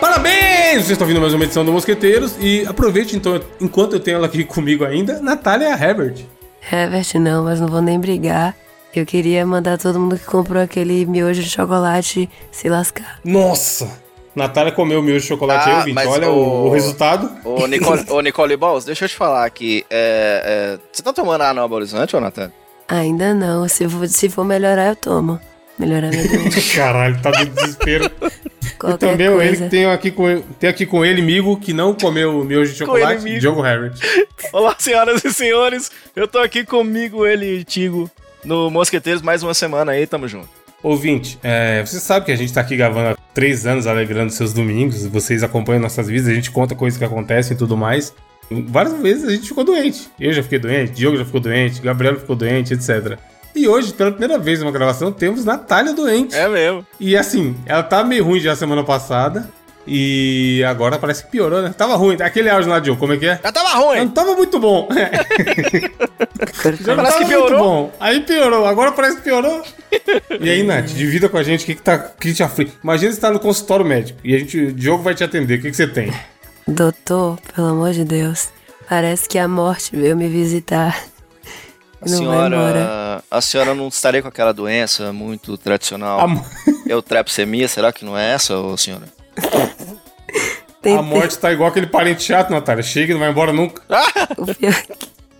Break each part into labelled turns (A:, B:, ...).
A: Parabéns! Vocês estão ouvindo mais uma edição do Mosqueteiros e aproveite então, enquanto eu tenho ela aqui comigo ainda, Natália Herbert.
B: Herbert não, mas não vou nem brigar. Eu queria mandar todo mundo que comprou aquele miojo de chocolate se lascar.
A: Nossa! Natália comeu miojo de chocolate ah, aí, Vinte. Olha o, o, resultado.
C: Ô, Nicole, Nicole Balls, deixa eu te falar aqui. É, é, você tá tomando a anabolizante, ô, Natália?
B: Ainda não. Se for, se for melhorar, eu tomo. Melhorar minha doença.
A: Caralho, tá de desespero. e também coisa. ele tem aqui com tem aqui com ele, amigo, que não comeu miojo de chocolate, ele, Diogo Harris.
C: Olá, senhoras e senhores. Eu tô aqui comigo, ele, Tigo, no Mosqueteiros, mais uma semana aí, tamo junto.
A: Ouvinte, é, você sabe que a gente tá aqui gravando há três anos, alegrando seus domingos, vocês acompanham nossas vidas, a gente conta coisas que acontecem e tudo mais. Várias vezes a gente ficou doente. Eu já fiquei doente, Diogo já ficou doente, Gabriel ficou doente, etc. E hoje, pela primeira vez numa gravação, temos Natália doente.
C: É mesmo.
A: E assim, ela tá meio ruim já semana passada. E agora parece que piorou, né? Tava ruim. Aquele áudio lá, Diogo, como é que é?
C: Já tava ruim.
A: Não tava muito bom. já parece que piorou. bom. Aí piorou. Agora parece que piorou. e aí, Nath, divida com a gente o que, que, tá, que te aflige. Imagina você tá no consultório médico e a gente, o Diogo vai te atender. O que, que você tem?
B: Doutor, pelo amor de Deus. Parece que a morte veio me visitar.
C: A senhora, a senhora não estaria com aquela doença muito tradicional? A... Eutrepsemia, será que não é essa, ô senhora?
A: Tem a morte tá igual aquele parente chato, Natália. Chega e não vai embora nunca. o pior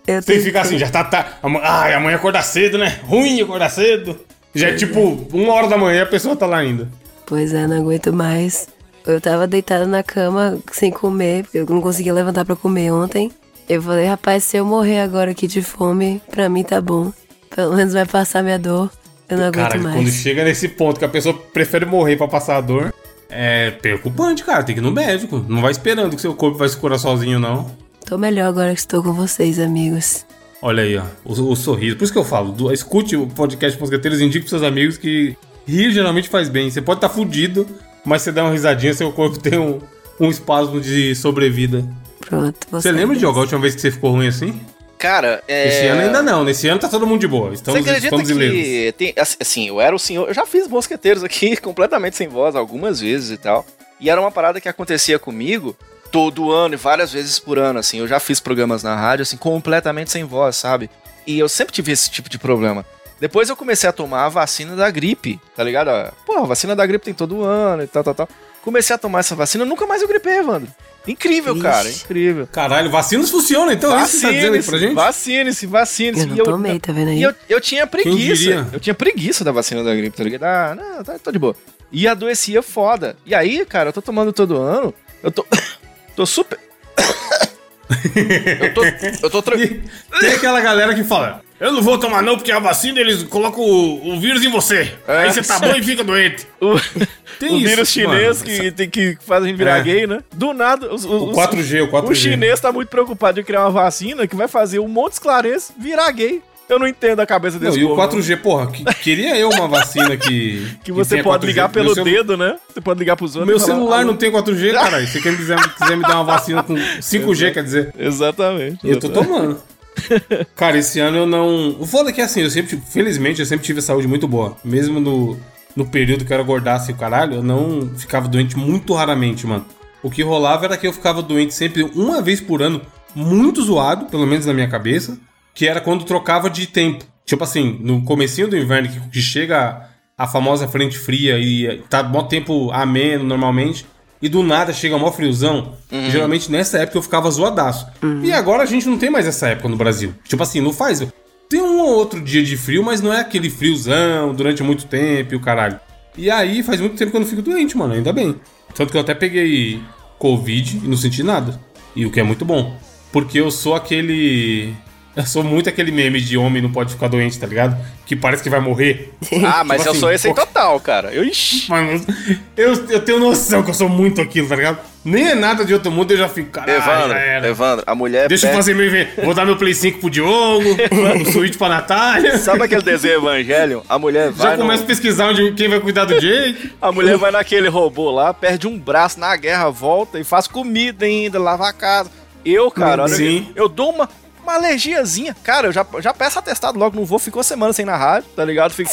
A: é Tem que ficar assim, já tá. tá ai, amanhã acordar cedo, né? Ruim acordar cedo. Já é tipo uma hora da manhã a pessoa tá lá ainda.
B: Pois é, não aguento mais. Eu tava deitada na cama sem comer, porque eu não conseguia levantar para comer ontem. Eu falei, rapaz, se eu morrer agora aqui de fome, pra mim tá bom. Pelo menos vai passar minha dor. Eu não aguento
A: cara,
B: mais.
A: Quando chega nesse ponto que a pessoa prefere morrer para passar a dor, é preocupante, cara. Tem que ir no médico. Não vai esperando que seu corpo vai se curar sozinho, não.
B: Tô melhor agora que estou com vocês, amigos.
A: Olha aí, ó. O, o sorriso. Por isso que eu falo. Do, escute o podcast Mosqueteiros, indique pros seus amigos que rir geralmente faz bem. Você pode estar tá fudido, mas você dá uma risadinha, seu corpo tem um, um espasmo de sobrevida.
B: Pronto.
A: Você, lembra, de Diogo, a última vez que você ficou ruim assim?
C: Cara, é...
A: Esse ano ainda não. Nesse ano tá todo mundo de boa. Estamos,
C: Você acredita estamos que tem, assim, eu era o senhor... Eu já fiz mosqueteiros aqui completamente sem voz algumas vezes e tal. E era uma parada que acontecia comigo todo ano e várias vezes por ano, assim. Eu já fiz programas na rádio, assim, completamente sem voz, sabe? E eu sempre tive esse tipo de problema. Depois eu comecei a tomar a vacina da gripe, tá ligado? Pô, a vacina da gripe tem todo ano e tal, tal, tal. Comecei a tomar essa vacina, nunca mais eu gripei, Evandro. Incrível, Ixi. cara, incrível.
A: Caralho, vacinas funcionam, então vacine é isso que você tá dizendo aí pra gente?
C: Vacine-se, vacine-se.
B: Eu não tomei, tá vendo aí?
C: E eu, eu tinha preguiça. Eu tinha preguiça da vacina da gripe, tá ligado? Ah, não, tá, tô de boa. E adoecia foda. E aí, cara, eu tô tomando todo ano, eu tô... tô super...
A: eu tô, eu tô tranquilo. Tem aquela galera que fala: Eu não vou tomar, não, porque a vacina eles colocam o, o vírus em você. É, aí você tá bom e fica doente.
C: O, tem o isso, vírus chinês mano, que, tem, que faz a gente virar é. gay, né? Do nada. Os, os,
A: o 4G, o 4G.
C: O chinês tá muito preocupado de criar uma vacina que vai fazer um monte de esclarecer virar gay. Eu não entendo a cabeça desse
A: não, povo. E o 4G, porra, que, queria eu uma vacina que.
C: que você que pode 4G. ligar pelo dedo, né? Você pode ligar pros outros.
A: Meu celular não tem 4G, caralho. Se você quiser, quiser me dar uma vacina com 5G, quer dizer.
C: Exatamente.
A: Eu tô tomando. Cara, esse ano eu não. O foda é que assim, eu sempre, felizmente, eu sempre tive saúde muito boa. Mesmo no, no período que eu era gordaço e o caralho, eu não ficava doente muito raramente, mano. O que rolava era que eu ficava doente sempre uma vez por ano, muito zoado, pelo menos na minha cabeça que era quando trocava de tempo. Tipo assim, no comecinho do inverno, que chega a famosa frente fria e tá bom tempo ameno normalmente, e do nada chega mó friozão. Uhum. Geralmente nessa época eu ficava zoadaço. Uhum. E agora a gente não tem mais essa época no Brasil. Tipo assim, não faz. Tem um ou outro dia de frio, mas não é aquele friozão durante muito tempo e o caralho. E aí faz muito tempo que eu não fico doente, mano, ainda bem. Tanto que eu até peguei Covid e não senti nada. E o que é muito bom. Porque eu sou aquele eu sou muito aquele meme de homem não pode ficar doente, tá ligado? Que parece que vai morrer.
C: Ah, mas tipo eu assim, sou esse em total, cara. Eu,
A: Mano, eu, eu tenho noção que eu sou muito aquilo, tá ligado? Nem é nada de outro mundo, eu já fico, caralho,
C: Evandro, Evandro, a mulher...
A: Deixa eu fazer meu... Vou dar meu Play 5 pro Diogo, o Switch pra Natália.
C: Sabe aquele desenho Evangelho? A mulher
A: vai Já começa no... a pesquisar onde, quem vai cuidar do Jake.
C: a mulher vai naquele robô lá, perde um braço na guerra, volta e faz comida ainda, lava a casa. Eu, cara, olha, Sim. eu dou uma uma alergiazinha. Cara, eu já, já peço atestado logo, não vou, ficou semana sem na rádio, tá ligado? Fico.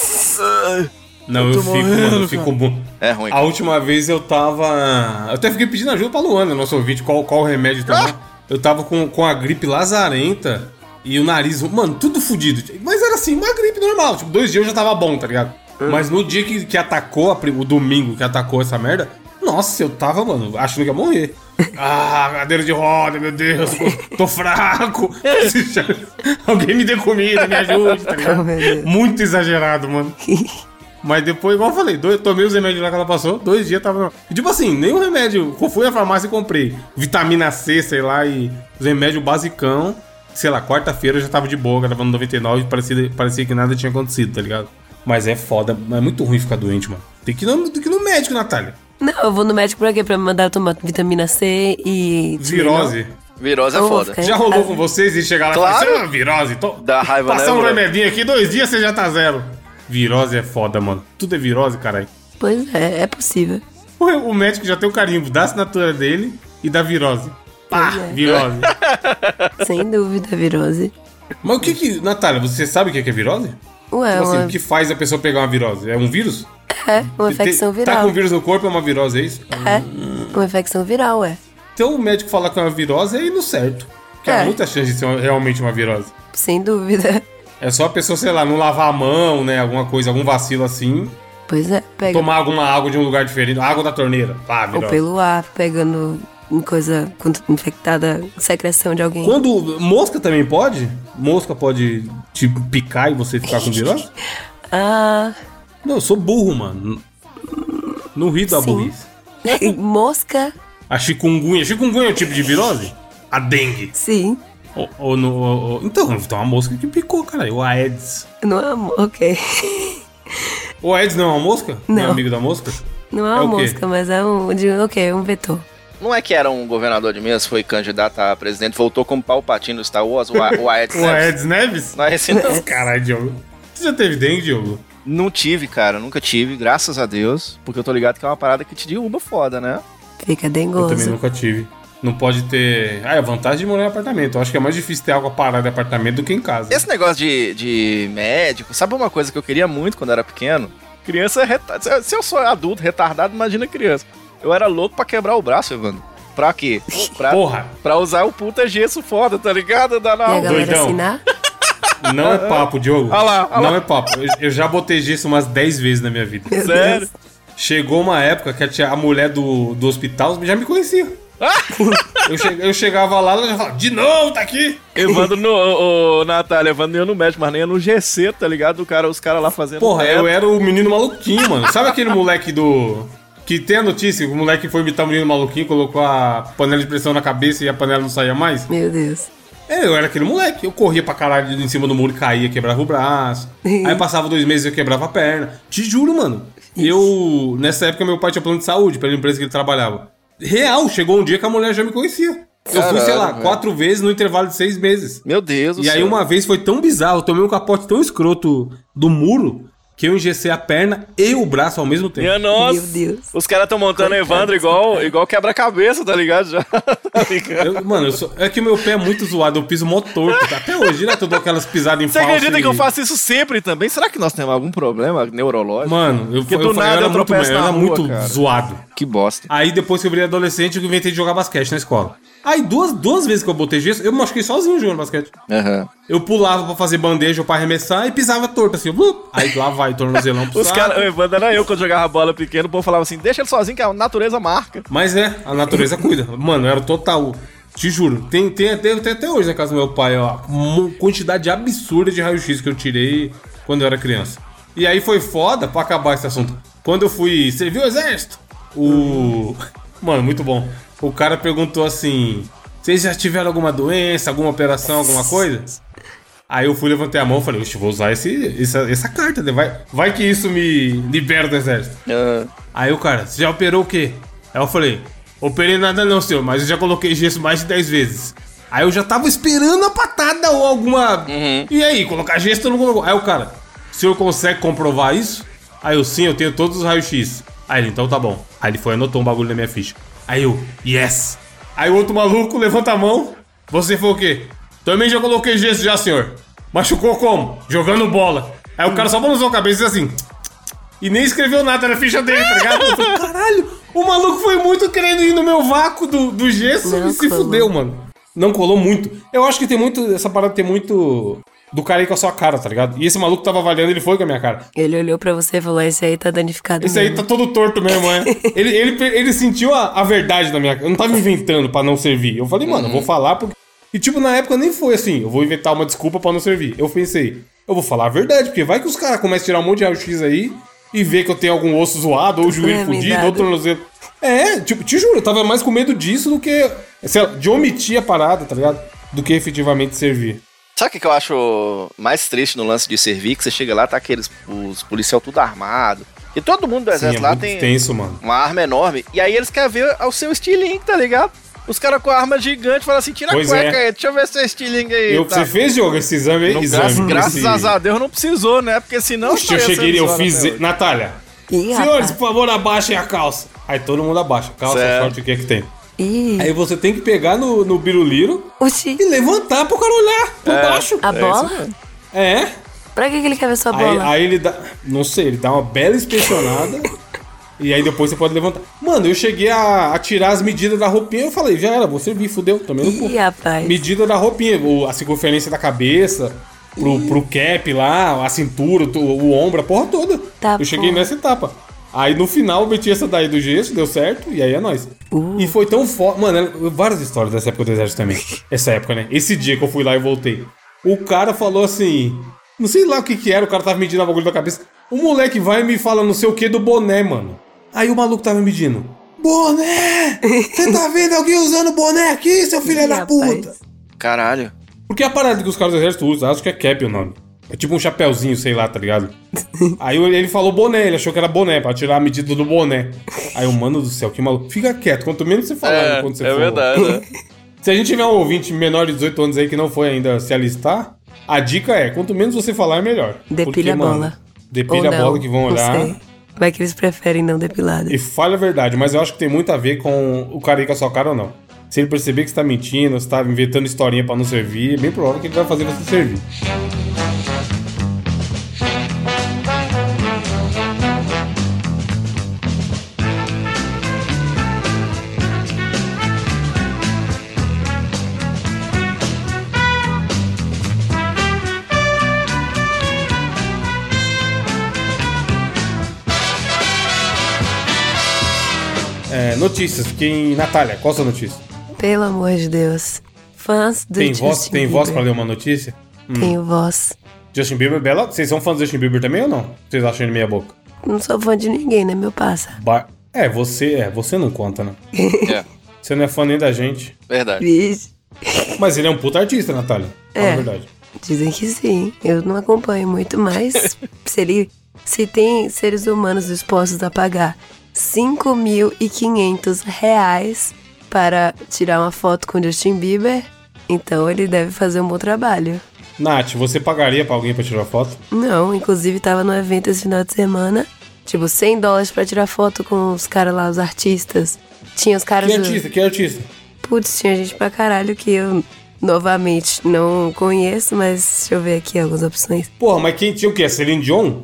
A: Não, eu,
C: tô
A: fico,
C: morrendo,
A: mano, eu fico bom.
C: É ruim.
A: A última vez eu tava. Eu até fiquei pedindo ajuda pra Luana, nosso ouvinte, qual, qual remédio tomar. Eu tava com, com a gripe lazarenta e o nariz, mano, tudo fudido. Mas era assim, uma gripe normal. Tipo, dois dias eu já tava bom, tá ligado? Mas no dia que, que atacou, a o domingo que atacou essa merda, nossa, eu tava, mano, achando que ia morrer. Ah, cadeira de roda, meu Deus, tô, fraco. Alguém me dê comida, me ajude, tá ligado? Muito exagerado, mano. Mas depois, igual eu falei, dois, tomei os remédios lá que ela passou, dois dias tava. Tipo assim, nenhum remédio. Fui na farmácia e comprei. Vitamina C, sei lá, e os remédios basicão. Sei lá, quarta-feira eu já tava de boa, gravando 99 e parecia, parecia que nada tinha acontecido, tá ligado? Mas é foda, é muito ruim ficar doente, mano. Tem que ir no, tem que ir no médico, Natália.
B: Não, eu vou no médico pra quê? Pra me mandar eu tomar vitamina C e.
A: Virose.
C: Virose é
B: vou
C: foda.
A: Já rolou com vocês e chegar lá
C: Claro.
A: e falar assim, ah, virose, tô...
C: Dá raiva,
A: Passar
C: né,
A: um remedinho aqui, dois dias você já tá zero. Virose é foda, mano. Tudo é virose, caralho.
B: Pois é, é possível.
A: O, o médico já tem o carimbo da assinatura dele e da virose. Pá,
B: é.
A: virose.
B: Sem dúvida, virose.
A: Mas o que que... Natália, você sabe o que que é virose?
B: Ué,
A: Tipo assim,
B: uma,
A: o que faz a pessoa pegar uma virose? É um vírus?
B: É uma infecção
A: Tá
B: viral.
A: com vírus no corpo, é uma virose, é isso?
B: É, uma infecção viral, ué.
A: Então o médico falar que é uma virose é indo certo. Porque há
B: É.
A: muita chance de ser realmente uma virose.
B: Sem dúvida.
A: É só a pessoa, sei lá, não lavar a mão, né? Alguma coisa, algum vacilo assim.
B: Pois é, pega.
A: Tomar alguma água de um lugar diferente. Água da torneira. Pá,
B: Ou
A: virose.
B: pelo ar, pegando coisa infectada, secreção de alguém.
A: Quando. Mosca também pode? Mosca pode te picar e você ficar com virose?
B: Ah,
A: Não, eu sou burro, mano. Não ri da
B: Sim.
A: burrice.
B: mosca,
A: A chikungunya. Chikungunya é um tipo de virose? A dengue.
B: sim.
A: Ou, ou no, ou- ou- então, então uma mosca que picou, cara. O Aedes.
B: Não é uma, ok.
A: O Aedes não é uma mosca? é
B: Não.
A: amigo da mosca?
B: Não é
A: É
B: uma
A: o quê?
B: mosca, mas é um, de, ok, um vetor.
C: Não é que era um governador de Minas, foi candidato a presidente, voltou como Palpatine no Star Wars, o, A- o Aedes
A: O
C: Neves?
A: Aedes Neves?
C: Não é esse não.
A: Caralho, Diogo. Você já teve dengue, Diogo?
C: Não tive, cara, nunca tive, graças a Deus, porque eu tô ligado que é uma parada que te derruba foda, né?
B: Fica
A: Eu também
B: dengoso.
A: nunca tive. Não pode ter. Ah, é a vantagem de morar em apartamento. Eu acho que é mais difícil ter água parada em apartamento do que em casa.
C: Esse negócio de, de médico, sabe uma coisa que eu queria muito quando era pequeno? Criança é retardada. Se eu sou adulto retardado, imagina criança. Eu era louco pra quebrar o braço, Evandro. Pra quê? Pra,
A: Porra,
C: pra usar o puta gesso foda, tá ligado? Da
B: E a galera
A: doidão.
B: assinar?
A: não é papo, Diogo.
C: Olha lá, olha
A: não
C: lá.
A: é papo. Eu, eu já botei gesso umas 10 vezes na minha vida.
B: Meu
C: Sério?
B: Deus.
A: Chegou uma época que a, tia- a mulher do, do hospital já me conhecia. eu, che- eu chegava lá, ela já falava, de novo, tá aqui.
C: Evandro no. Ô, ô, Natália, Evandro ia no médico, mas nem ia no GC, tá ligado? O cara, os caras lá fazendo.
A: Porra,
C: reto.
A: eu era o menino maluquinho, mano. Sabe aquele moleque do. Que tem a notícia, o moleque foi imitar o menino maluquinho, colocou a panela de pressão na cabeça e a panela não saía mais?
B: Meu Deus.
A: É, eu era aquele moleque. Eu corria pra caralho em cima do muro, caía, quebrava o braço. Aí passava dois meses e eu quebrava a perna. Te juro, mano. Eu. Nessa época, meu pai tinha plano de saúde pela empresa que ele trabalhava. Real, chegou um dia que a mulher já me conhecia. Eu fui, sei lá, quatro vezes no intervalo de seis meses.
C: Meu Deus do
A: E aí
C: céu.
A: uma vez foi tão bizarro, eu tomei um capote tão escroto do muro que eu engessei a perna e o braço ao mesmo tempo.
C: Minha nossa.
B: Meu Deus.
C: Os caras tão montando
B: Coitado
C: Evandro igual, igual quebra-cabeça, tá ligado? Já. Tá ligado?
A: Eu- mano, eu sou- é que meu pé é muito zoado, eu piso mó torto. Até hoje, direto eu dou aquelas pisadas em
C: Você
A: falso
C: acredita
A: e-
C: que eu faço isso sempre também? Será que nós temos algum problema neurológico?
A: Mano, eu,
C: Porque
A: eu,
C: do
A: eu,
C: nada
A: era
C: eu
A: muito,
C: tropeço
A: eu era
C: rua,
A: muito
C: cara.
A: zoado.
C: Que bosta.
A: Aí depois que eu virei adolescente, eu inventei de jogar basquete na escola. Aí duas, duas vezes que eu botei gesso, eu me machuquei sozinho jogando basquete.
C: Aham.
A: Eu pulava pra fazer bandeja ou pra arremessar e pisava torto assim. blup. Aí lá vai, tornozelão pro
C: Os caras, o Evandro era eu quando jogava bola pequeno, o povo falava assim: deixa ele sozinho que a natureza marca.
A: Mas é, a natureza cuida. Mano, era total. Te juro. Tem, tem, até, tem até hoje na casa do meu pai, ó. Uma quantidade absurda de raio-x que eu tirei quando eu era criança. E aí foi foda pra acabar esse assunto. Quando eu fui servir o exército, o. Mano, muito bom. O cara perguntou assim: vocês já tiveram alguma doença, alguma operação, alguma coisa? Aí eu fui, levantei a mão e falei, oxe, vou usar esse, essa, essa carta, né? vai, vai que isso me libera do exército. Aí o cara, você já operou o quê? Aí eu falei, operei nada não, senhor, mas eu já coloquei gesso mais de 10 vezes. Aí eu já tava esperando a patada ou alguma. E aí, colocar gesso não colocou? Aí o cara, o senhor consegue comprovar isso? Aí eu, sim, eu tenho todos os raios-x. Aí ele, então tá bom. Aí ele foi e anotou um bagulho na minha ficha. Aí eu, yes. Aí o outro maluco levanta a mão. Você foi o quê? Também já coloquei gesso já, senhor. Machucou como? Jogando bola. Aí o cara só balançou a cabeça e assim. E nem escreveu nada na ficha dele, tá ligado? Eu falei, caralho, o maluco foi muito querendo ir no meu vácuo do, do gesso
B: Não
A: e se fudeu, mano. Não colou muito. Eu acho que tem muito. Essa parada tem muito. Do cara aí com a sua cara, tá ligado? E esse maluco tava avaliando, ele foi com a minha cara.
B: Ele olhou pra você e falou: esse aí tá danificado.
A: Esse aí
B: mesmo."
A: tá todo torto mesmo, é. ele, ele, ele sentiu a, a verdade da minha. Eu não tava inventando pra não servir. Eu falei, mano, eu vou falar porque. E tipo, na época nem foi assim, eu vou inventar uma desculpa pra não servir. Eu pensei, eu vou falar a verdade, porque vai que os caras começam a tirar um monte de raio-x aí e ver que eu tenho algum osso zoado, ou joelho
B: É,
A: fudido, ou tornozelo. É, tipo, te juro, eu tava mais com medo disso do que. sei lá, de omitir a parada, tá ligado? Do que efetivamente servir.
C: Sabe o que que eu acho mais triste no lance de servir? Que você chega lá, tá aqueles os policial tudo armado. E todo mundo do
A: Sim, é
C: exército lá tem
A: tenso, mano.
C: uma arma enorme. E aí eles querem ver o seu estilingue, tá ligado? Os caras com a arma gigante falam assim: tira
A: Pois
C: a cueca
A: é.
C: aí, deixa eu ver seu estilingue aí.
A: Eu,
C: tá.
A: Você fez, Diogo, esse exame aí?
C: Graças,
A: esse-
C: graças a Deus não precisou, né? Porque senão.
A: Oxe, eu cheguei, eu fiz. Natália,
B: Ih,
A: senhores,
B: rapaz.
A: por favor, abaixem a calça. Aí todo mundo abaixa. Calça,
C: Certo.
A: short, o que é que tem?
B: Ih,
A: Aí você tem que pegar no, no biruliro
B: oxi.
A: e levantar pro cara olhar por baixo.
B: A bola?
A: É.
B: Pra que, que ele quer ver sua
A: Aí,
B: bola?
A: aí ele dá. Não sei, ele dá uma bela inspecionada. e aí depois você pode levantar. Mano, eu cheguei a, a tirar as medidas da roupinha eu falei, já era, vou servir, fudeu, também no cu.
B: Ih, rapaz.
A: Medida da roupinha, o- a circunferência da cabeça, pro, pro cap lá, a cintura, o, o ombro, a porra toda.
B: Tá
A: eu cheguei nessa etapa. Aí no final eu meti essa daí do gesso, deu certo, e aí é nóis.
B: Uh.
A: E foi tão foda. Mano, é- várias histórias dessa época do exército também. Essa época, né? Esse dia que eu fui lá e voltei. O cara falou assim. Não sei lá o que que era, o cara tava medindo a bagulho da cabeça. O moleque vai e me fala não sei o que do boné, mano. Aí o maluco tava me medindo. Boné! Você tá vendo alguém usando boné aqui, seu filho
B: Ih,
A: da
B: rapaz.
A: puta?
C: Caralho.
A: Porque a parada que os caras do exército usam, acho que é cap o nome. É tipo um chapéuzinho, sei lá, tá ligado? Aí ele falou boné, ele achou que era boné, pra tirar a medida do boné. Aí o mano do céu, que maluco. Fica quieto, quanto menos você falar
C: É,
A: quando você
C: é
A: for.
C: verdade, né?
A: Se a gente tiver um ouvinte menor de 18 anos aí que não foi ainda se alistar, a dica é, quanto menos você falar, é melhor.
B: Depilha a
A: mano,
B: bola.
A: Depilha
B: Ou
A: a bola que vão olhar.
B: sei. Vai que eles preferem não depilada.
A: E fale a verdade, mas eu acho que tem muito a ver com o cara ir com a sua cara ou não. Se ele perceber que você tá mentindo, você tá inventando historinha pra não servir, é bem provável que ele vai fazer você servir. Notícias, quem. Natália, qual a sua notícia?
B: Pelo amor de Deus. Fãs do
A: Tem
B: Justin
A: voz, tem
B: Bieber.
A: voz pra ler uma notícia?
B: Tenho voz.
A: Justin Bieber, bela. Vocês são fãs do Justin Bieber também ou não? Vocês acham ele meia boca?
B: Não sou fã de ninguém, né, meu passa?
A: Ba- É, você, é, você não conta, né?
C: É,
A: Você não é fã nem da gente.
C: verdade.
B: Vixe.
A: Mas ele é um puta artista, Natália. Fala
B: É.
A: a verdade.
B: Dizem que sim. Eu não acompanho muito, mas se ele. Se tem seres humanos dispostos a pagar 5.500 reais para tirar uma foto com Justin Bieber, então ele deve fazer um bom trabalho.
A: Nath, você pagaria pra alguém pra tirar foto?
B: Não, inclusive tava no evento esse final de semana. Tipo, 100 dólares pra tirar foto com os caras lá, os artistas. Tinha os caras
A: Que
B: do...
A: artista? Que artista?
B: Putz, tinha gente pra caralho que eu, novamente, não conheço, mas deixa eu ver aqui algumas opções.
A: Porra, mas quem tinha o quê? Celine Dion?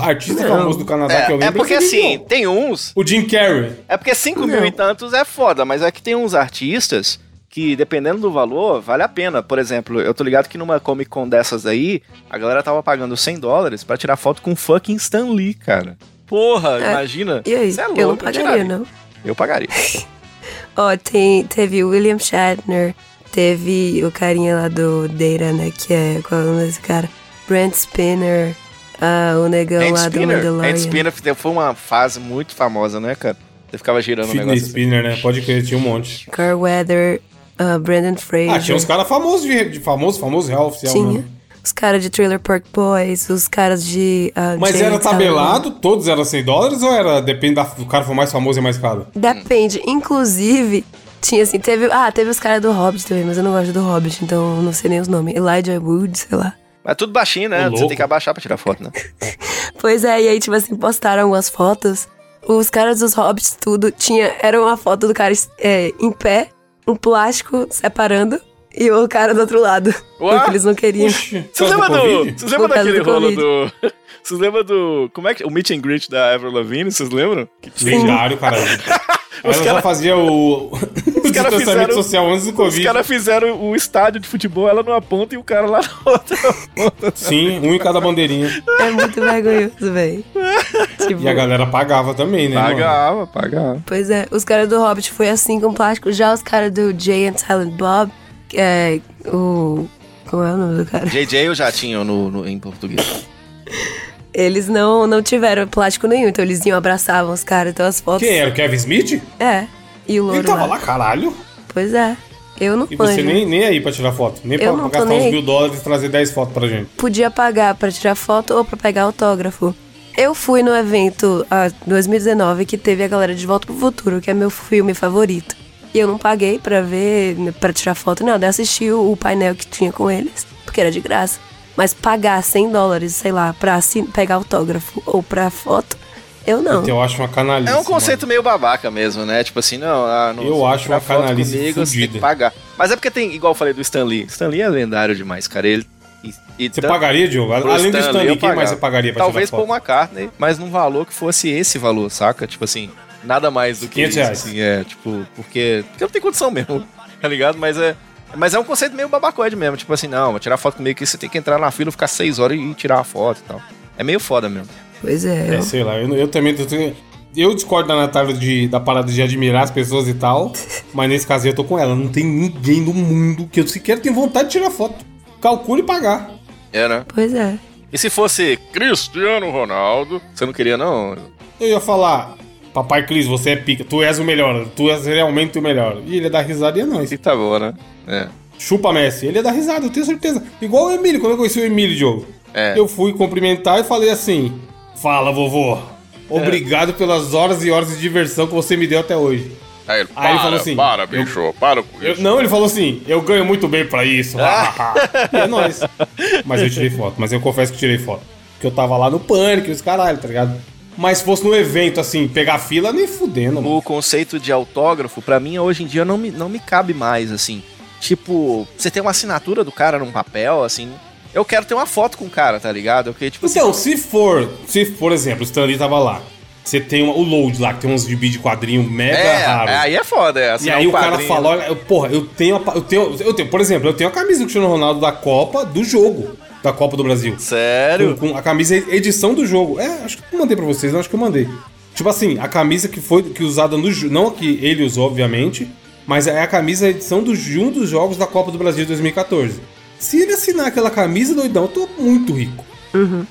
A: Artista
B: Não.
A: famoso do Canadá que eu
C: É,
A: lembro.
C: é porque assim,
A: Dion.
C: tem uns.
A: O Jim Carrey.
C: É porque 5 mil e tantos é foda, mas é que tem uns artistas que, dependendo do valor, vale a pena. Por exemplo, eu tô ligado que numa Comic Con dessas aí, a galera tava pagando 100 dólares pra tirar foto com fucking Stan Lee, cara. Porra,
B: É,
C: imagina.
B: E aí?
C: Cê é
B: eu não
C: louco,
B: pagaria,
C: tiraria.
B: não.
C: Eu pagaria.
B: Ó, tem, teve o William Shatner, teve o carinha lá do Data, né, que é, qual é o nome desse cara? Brent Spinner, ah, o negão lá do
C: Spinner.
B: Mandalorian.
C: Hand Spinner foi uma fase muito famosa, né, cara? Você ficava girando um
A: Fitness
C: negócio assim.
A: Spinner, né? Pode crer, tinha um monte.
B: Carl Weather, ah, Brandon Fraser.
A: Ah, tinha uns caras famosos de, de famoso, famoso real oficial,
B: Tinha.
A: né?
B: Os caras de Trailer Park Boys, os caras de. ah,
A: Mas
B: Jay
A: era tabelado? Todos eram 100 dólares ou era, depende da, do cara for mais famoso e mais caro?
B: Depende. Inclusive, tinha assim, teve. Ah, teve os caras do Hobbit também, mas eu não gosto do Hobbit, então eu não sei nem os nomes. Elijah Wood, sei lá.
C: Mas tudo baixinho, né? Você tem que abaixar pra tirar foto, né?
B: Pois é, e aí, tipo assim, postaram algumas fotos. Os caras dos Hobbits, tudo, tinha. Era uma foto do cara é, em pé, um plástico separando. e o cara do outro lado.
C: Ué?
B: Porque eles não queriam.
C: Vocês
A: causa
C: lembram do.
A: Covid?
C: Vocês lembram
B: Por causa
C: daquele
B: do
C: rolo do. Vocês lembram do. Como é que. O meet and greet da Avril Lavigne, vocês lembram?
A: Lendário, caralho. Ela já
C: cara-
A: fazia o, o
C: cara
A: distanciamento
C: fizeram-
A: social antes do
C: Os
A: Covid.
C: caras fizeram o estádio de futebol, ela numa ponta e o cara lá na outra ponta.
A: Sim, um em cada bandeirinha.
B: É muito vergonhoso, velho. Tipo,
A: E a galera pagava também, né, mano?
C: Pagava, pagava.
B: Pois é, os caras do Hobbit foi assim com plástico. Já os caras do Jay and Silent Bob, que é o. Como é o nome do cara?
C: JJ eu já tinha no, no- em português.
B: Eles não, não tiveram plástico nenhum, então eles iam, abraçavam os caras, então as fotos.
A: Quem era? O Kevin Smith?
B: É. E o
A: Ele
B: louro
A: tava
B: lá.
A: lá, caralho.
B: Pois é. Eu não
A: E você nem, nem aí pra tirar foto. Nem pra,
B: Eu
A: pra
B: tô
A: gastar uns mil dólares e trazer 10 fotos pra gente.
B: Podia pagar pra tirar foto ou pra pegar autógrafo. Eu fui no evento ah, 2019 que teve a galera de Volta pro Futuro, que é meu filme favorito. E eu não paguei pra ver, pra tirar foto, nada. Eu assisti o, painel que tinha com eles, porque era de graça. Mas pagar 100 dólares, sei lá, pra pegar autógrafo ou pra foto, eu não.
A: Então eu acho uma canalice.
C: É um conceito
A: mano.
C: meio babaca mesmo, né? Tipo assim, não, ah, não
A: Eu
C: você
A: acho uma canalice
C: comigo, você tem que pagar. Mas é porque tem, igual eu falei do Stan Lee. Stan Lee é lendário demais, cara. Ele. E, e
A: Você pagaria, Diogo? Além do
C: Stan Lee,
A: Stanley, quem mais você pagaria pra
C: Talvez
A: tirar
C: Paul
A: foto?
C: McCartney, mas num valor que fosse esse valor, saca? Tipo assim, nada mais do que
A: 500
C: isso,
A: reais.
C: assim, é, tipo, porque, porque não tem condição mesmo, tá ligado? Mas é, mas é um conceito meio babacoide mesmo, tipo assim, não, vou tirar foto comigo aqui, você tem que entrar na fila, ficar seis horas e tirar a foto e tal. É meio foda mesmo.
B: Pois é,
A: É,
B: eu,
A: sei lá, eu, eu também tô- tô- Eu discordo da Natália de, da parada de admirar as pessoas e tal, mas nesse caso eu tô com ela. Não tem ninguém no mundo que eu sequer tenha vontade de tirar foto. Calcule e pagar.
C: É, né?
B: pois é.
C: E se fosse Cristiano Ronaldo, você não queria não?
A: Eu ia falar, papai Cris, você é pica, tu és o melhor, tu és realmente o melhor. E ele ia dar risada e é nóis.
C: E tá bom, né? É.
A: Chupa Messi, ele ia dar risada, eu tenho certeza. Igual o Emílio, quando eu conheci o Emílio, Diogo.
C: É.
A: Eu fui cumprimentar e falei assim: Fala, vovô. Obrigado pelas horas e horas de diversão que você me deu até hoje.
C: Aí ele,
A: Aí ele falou assim,
C: para,
A: eu-
C: bicho, para com
A: Eu-
C: isso.
A: não, ele falou assim: Eu ganho muito bem pra isso. e é nóis. Mas eu tirei foto, mas eu confesso que tirei foto. Porque eu tava lá no pânico e os caralho, tá ligado? Mas se fosse no evento, assim, pegar fila, nem fudendo, mano.
C: O conceito de autógrafo, pra mim, hoje em dia não me, não me cabe mais, assim. Tipo, você tem uma assinatura do cara num papel, assim. Eu quero ter uma foto com o cara, tá ligado? Porque, tipo assim.
A: Então, se for, se por exemplo, o Stanley tava lá. Você tem uma- o load lá, que tem uns gibi de quadrinho mega
C: é,
A: raros.
C: aí é foda, é.
A: E aí
C: um
A: o cara
C: quadrinho.
A: fala, olha, eu- porra, eu tenho, a eu tenho, eu tenho, por exemplo, eu tenho a camisa do Cristiano Ronaldo da Copa do jogo, da Copa do Brasil.
C: Sério?
A: Com, com a camisa edição do jogo. É, acho que eu mandei pra vocês, não acho que eu mandei. Tipo assim, a camisa que foi que usada no não que ele usou, obviamente, mas é a camisa edição do, de um dos jogos da Copa do Brasil de 2014. Se ele assinar aquela camisa, doidão, eu tô muito rico.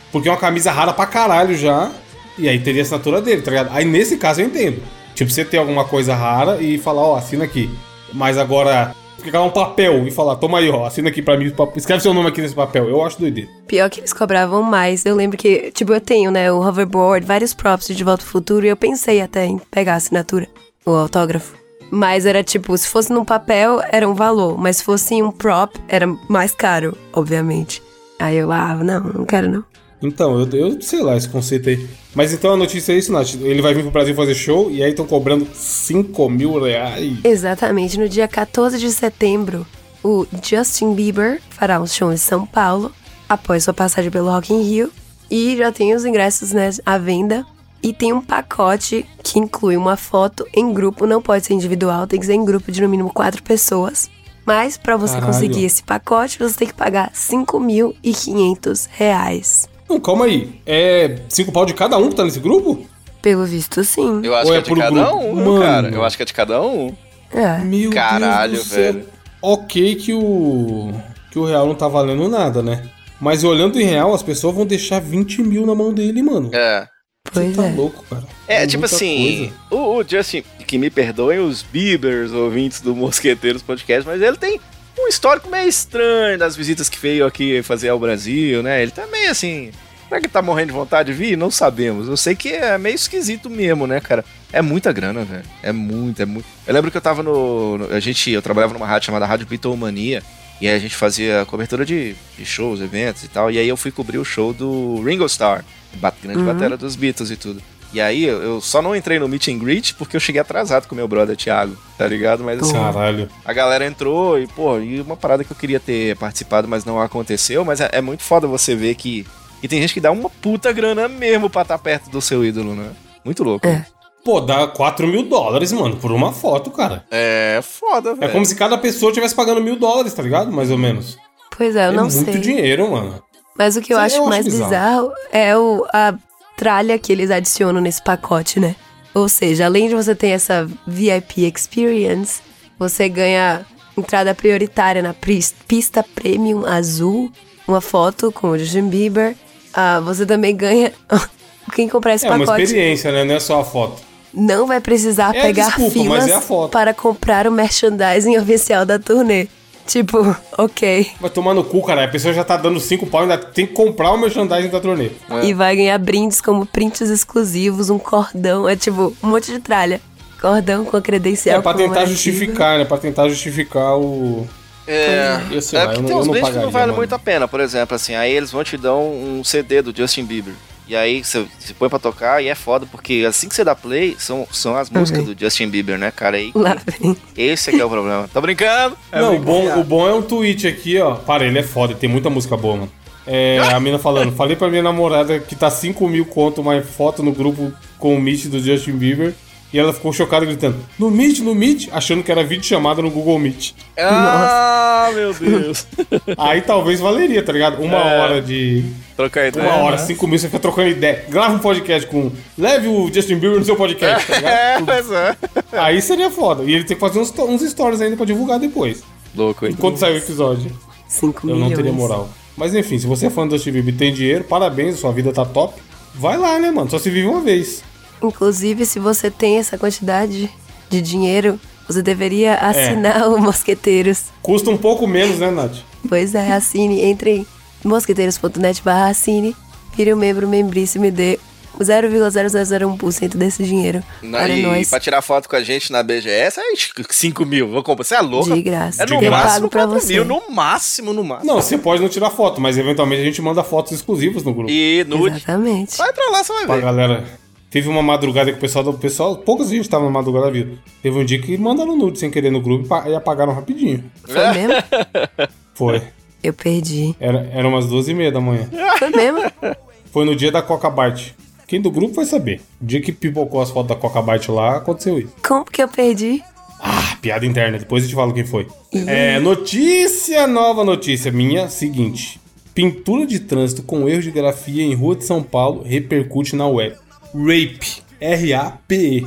A: Porque é uma camisa rara pra caralho já. E aí teria a assinatura dele, tá ligado? Aí nesse caso eu entendo. Tipo, você ter alguma coisa rara e falar, ó, assina aqui. Mas agora, pegar um papel e falar, toma aí, ó, assina aqui pra mim, escreve seu nome aqui nesse papel. Eu acho doideira.
B: Pior que eles cobravam mais. Eu lembro que, tipo, eu tenho, né, o hoverboard, vários props de Volta pro Futuro, e eu pensei até em pegar a assinatura, o autógrafo. Mas era tipo, se fosse num papel, era um valor. Mas se fosse em um prop, era mais caro, obviamente. Aí eu, ah, não, não quero não.
A: Então, eu, eu sei lá esse conceito aí. Mas então a notícia é isso, Nath. Ele vai vir pro Brasil fazer show e aí estão cobrando 5 mil reais.
B: Exatamente, no dia 14 de setembro, o Justin Bieber fará um show em São Paulo, após sua passagem pelo Rock in Rio, e já tem os ingressos né, à venda. E tem um pacote que inclui uma foto em grupo, não pode ser individual, tem que ser em grupo de no mínimo quatro pessoas. Mas para você
A: Caralho.
B: conseguir esse pacote, você tem que pagar 5.500 reais.
A: Não, calma aí. É 5 pau de cada um que tá nesse grupo?
B: Pelo visto, sim.
C: Eu acho
A: Ou
C: que
A: é
C: é de cada
A: grupo?
C: um,
A: Mano.
C: cara. Eu acho que é de cada um.
B: É.
A: Meu
C: Caralho,
A: Deus do céu.
C: velho.
A: Ok que o. que o real não tá valendo nada, né? Mas olhando em real, as pessoas vão deixar 20 mil na mão dele, mano.
C: É.
B: Pois
A: tá
B: é.
A: louco, cara.
C: É, tipo
A: muita
C: assim, o, o Justin, que me perdoem os Biebers, ouvintes do Mosqueteiros Podcast, mas ele tem um histórico meio estranho das visitas que veio aqui fazer ao Brasil, né? Ele tá meio assim. Será que ele tá morrendo de vontade de vir? Não sabemos. Eu sei que é meio esquisito mesmo, né, cara? É muita grana, velho. É muito, é muito. Eu lembro que eu tava no. no- a gente, eu trabalhava numa rádio chamada Rádio Beatlemania. E aí a gente fazia cobertura de, de shows, eventos e tal. E aí eu fui cobrir o show do Ringo Starr, bat- grande batera dos Beatles e tudo. E aí eu, eu só não entrei no meet and greet porque eu cheguei atrasado com meu brother Thiago, tá ligado? Mas assim,
A: Caralho.
C: a galera entrou e, pô, e uma parada que eu queria ter participado, mas não aconteceu. Mas é, é muito foda você ver que. E tem gente que dá uma puta grana mesmo pra estar perto do seu ídolo, né? Muito louco.
B: É.
A: Pô, dá 4 mil dólares, mano, por uma foto, cara.
C: É foda,
A: É
C: velho.
A: como se cada pessoa estivesse pagando mil dólares, tá ligado? Mais ou menos.
B: Pois é, eu
A: é
B: não
A: muito
B: sei.
A: dinheiro, mano.
B: Mas o que eu
A: Sim,
B: acho
A: eu acho
B: mais
A: bizarro.
B: bizarro, é o, a tralha que eles adicionam nesse pacote, né? Ou seja, além de você ter essa VIP Experience, você ganha entrada prioritária na pista premium azul, uma foto com o Justin Bieber. Ah, você também ganha. Quem comprar esse
A: É uma
B: pacote
A: experiência, né? Não é só a foto.
B: Não vai precisar
A: É,
B: pegar
A: desculpa,
B: filas
A: é foto.
B: para comprar o merchandising oficial da turnê. Tipo, ok.
A: Vai tomar no cu, cara. A pessoa já tá dando 5 pau e ainda tem que comprar o merchandising da turnê.
B: E vai ganhar brindes como prints exclusivos, um cordão, é tipo um monte de tralha. Cordão com a credencial.
A: É pra tentar justificar, né? Pra tentar justificar o.
C: É,
A: Eu sei
C: é
A: lá,
C: porque
A: eu não-
C: tem
A: eu
C: uns
A: não
C: brindes que não
A: mano.
C: muito a pena, por exemplo, assim, aí eles vão te dar um CD do Justin Bieber. E aí você se põe pra tocar e é foda, porque assim que você dá play, são, são as músicas
B: Uhum.
C: do Justin Bieber, né, cara? Aí,
B: Lá vem.
C: esse é que é o problema. Tá brincando? É
A: não, o bom, o bom é um tweet aqui, ó. Para, ele é foda, tem muita música boa, mano. É, a mina falando, falei pra minha namorada que tá 5 mil conto uma foto no grupo com o Meet do Justin Bieber. E ela ficou chocada gritando, no Meet, no Meet, achando que era vídeo chamada no Google Meet.
C: Ah, meu Deus.
A: Aí talvez valeria, tá ligado? Uma
C: É.
A: hora de.
C: Trocar ideia.
A: Uma hora,
C: né?
A: cinco mil, você fica trocando ideia. Grava um podcast com. Leve o Justin Bieber no seu podcast, tá ligado?
C: É, mas é.
A: Aí seria foda. E ele tem que fazer uns, uns stories ainda pra divulgar depois.
C: Louco, hein?
A: Enquanto sair o episódio.
B: 5
A: Eu
B: milhões.
A: não teria moral. Mas enfim, se você é fã do Justin Bieber e tem dinheiro, parabéns, sua vida tá top. Vai lá, né, mano? Só se vive uma vez.
B: Inclusive, se você tem essa quantidade de dinheiro, você deveria
A: É.
B: assinar o Mosqueteiros.
A: Custa um pouco menos, né, Nath?
B: Pois é, assine. Entre em mosqueteiros.net barra assine, vire um membro membríssimo e dê 0,0001% desse dinheiro para
C: e
B: nós.
C: pra tirar foto com a gente na BGS, aí 5 mil. Vou comprar. Você é louco?
B: De graça.
C: É no máximo
B: pra
C: 4
B: você.
C: mil. No máximo, no máximo.
A: Não, você pode não tirar foto, mas eventualmente a gente manda fotos exclusivas no grupo.
C: E nude.
B: Exatamente.
C: Vai pra lá, você vai
A: Pra
C: ver.
A: galera. Teve uma madrugada que o pessoal do pessoal, poucas gente tava na madrugada viu. Teve um dia que mandaram nude sem querer no grupo e pa- apagaram rapidinho.
B: Foi mesmo?
A: Foi.
B: Eu perdi.
A: Era, era umas duas e meia da manhã.
B: Foi mesmo?
A: Foi no dia da Coca Bite. Quem do grupo vai saber. O dia que pipocou as fotos da Coca Bite lá, aconteceu isso.
B: Como que eu perdi?
A: Ah, piada interna, depois eu te falo quem foi. É, notícia, nova notícia minha, seguinte. Pintura de trânsito com erro de grafia em rua de São Paulo repercute na web. Rape. R-A-P-E.